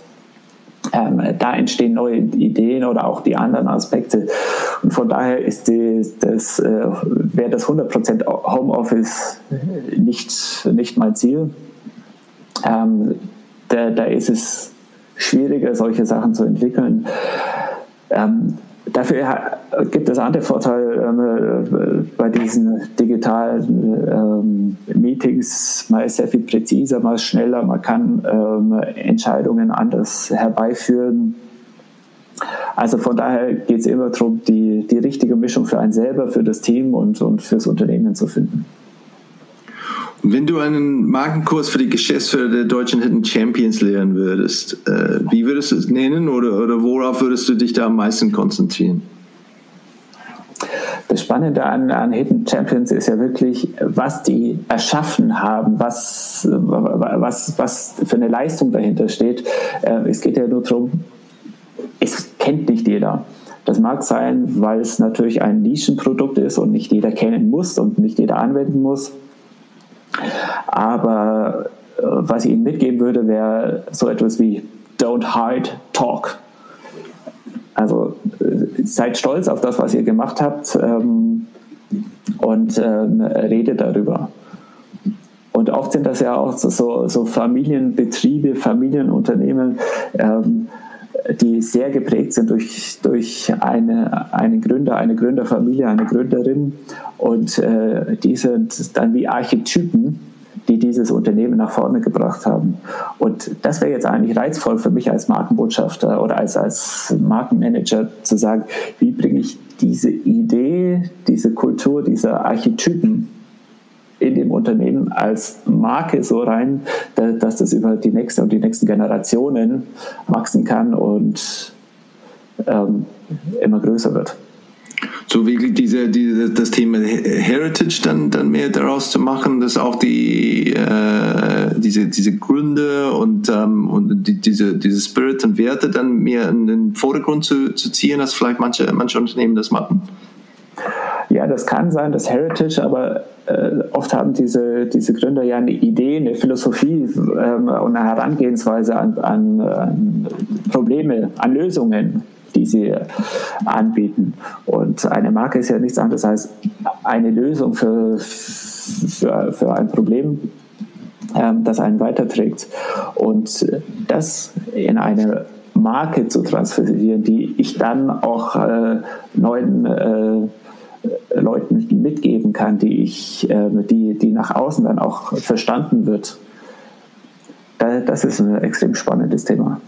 ähm, da entstehen neue Ideen oder auch die anderen Aspekte. Und von daher ist die, das, äh, wäre das 100% Homeoffice nicht, nicht mein Ziel. Ähm, da, da ist es schwieriger, solche Sachen zu entwickeln. Ähm, Dafür gibt es andere Vorteile ähm, bei diesen digitalen ähm, Meetings. Man ist sehr viel präziser, man ist schneller, man kann ähm, Entscheidungen anders herbeiführen. Also von daher geht es immer darum, die, die richtige Mischung für einen selber, für das Team und, und fürs Unternehmen zu finden. Wenn du einen Markenkurs für die Geschäftsführer der deutschen Hidden Champions lehren würdest, äh, wie würdest du es nennen oder, oder worauf würdest du dich da am meisten konzentrieren? Das Spannende an, an Hidden Champions ist ja wirklich, was die erschaffen haben, was, was, was für eine Leistung dahinter steht. Äh, es geht ja nur darum, es kennt nicht jeder. Das mag sein, weil es natürlich ein Nischenprodukt ist und nicht jeder kennen muss und nicht jeder anwenden muss. Aber äh, was ich Ihnen mitgeben würde, wäre so etwas wie Don't hide, talk. Also äh, seid stolz auf das, was ihr gemacht habt ähm, und ähm, redet darüber. Und oft sind das ja auch so, so Familienbetriebe, Familienunternehmen, ähm, die sehr geprägt sind durch, durch eine, einen Gründer, eine Gründerfamilie, eine Gründerin. Und äh, die sind dann wie Archetypen, die dieses Unternehmen nach vorne gebracht haben. Und das wäre jetzt eigentlich reizvoll für mich als Markenbotschafter oder als, als Markenmanager zu sagen, wie bringe ich diese Idee, diese Kultur, diese Archetypen in dem Unternehmen als Marke so rein, dass das über die nächste und die nächsten Generationen wachsen kann und ähm, immer größer wird. So wirklich diese, diese, das Thema Heritage dann, dann mehr daraus zu machen, dass auch die, äh, diese, diese Gründe und, ähm, und die, diese, diese Spirit und Werte dann mehr in den Vordergrund zu, zu ziehen, als vielleicht manche, manche Unternehmen das machen? Ja, das kann sein, das Heritage, aber äh, oft haben diese, diese Gründer ja eine Idee, eine Philosophie ähm, und eine Herangehensweise an, an, an Probleme, an Lösungen die sie anbieten. Und eine Marke ist ja nichts anderes als eine Lösung für, für, für ein Problem, ähm, das einen weiterträgt. Und das in eine Marke zu transferieren, die ich dann auch äh, neuen äh, Leuten mitgeben kann, die ich, äh, die, die nach außen dann auch verstanden wird. Das ist ein extrem spannendes Thema.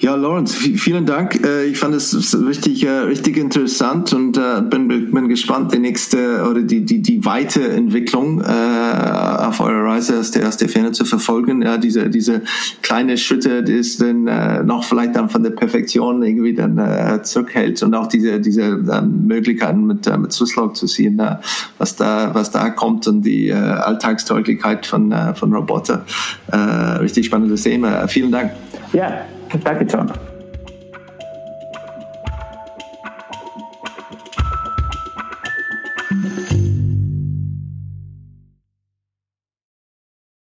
Ja, Lawrence, vielen Dank. Äh, ich fand es richtig, äh, richtig interessant und äh, bin, bin gespannt, die nächste oder die, die, die Weiterentwicklung auf eurer Reise aus der, aus der Ferne zu verfolgen. Ja, diese, diese kleine Schritte, die es dann noch vielleicht dann von der Perfektion irgendwie dann zurückhält und auch diese, diese Möglichkeiten mit, mit Swisslog zu sehen, was da, was da kommt und die Alltagstauglichkeit von, von Roboter. Richtig spannendes Thema. Vielen Dank. Ja, Danke, John. Thank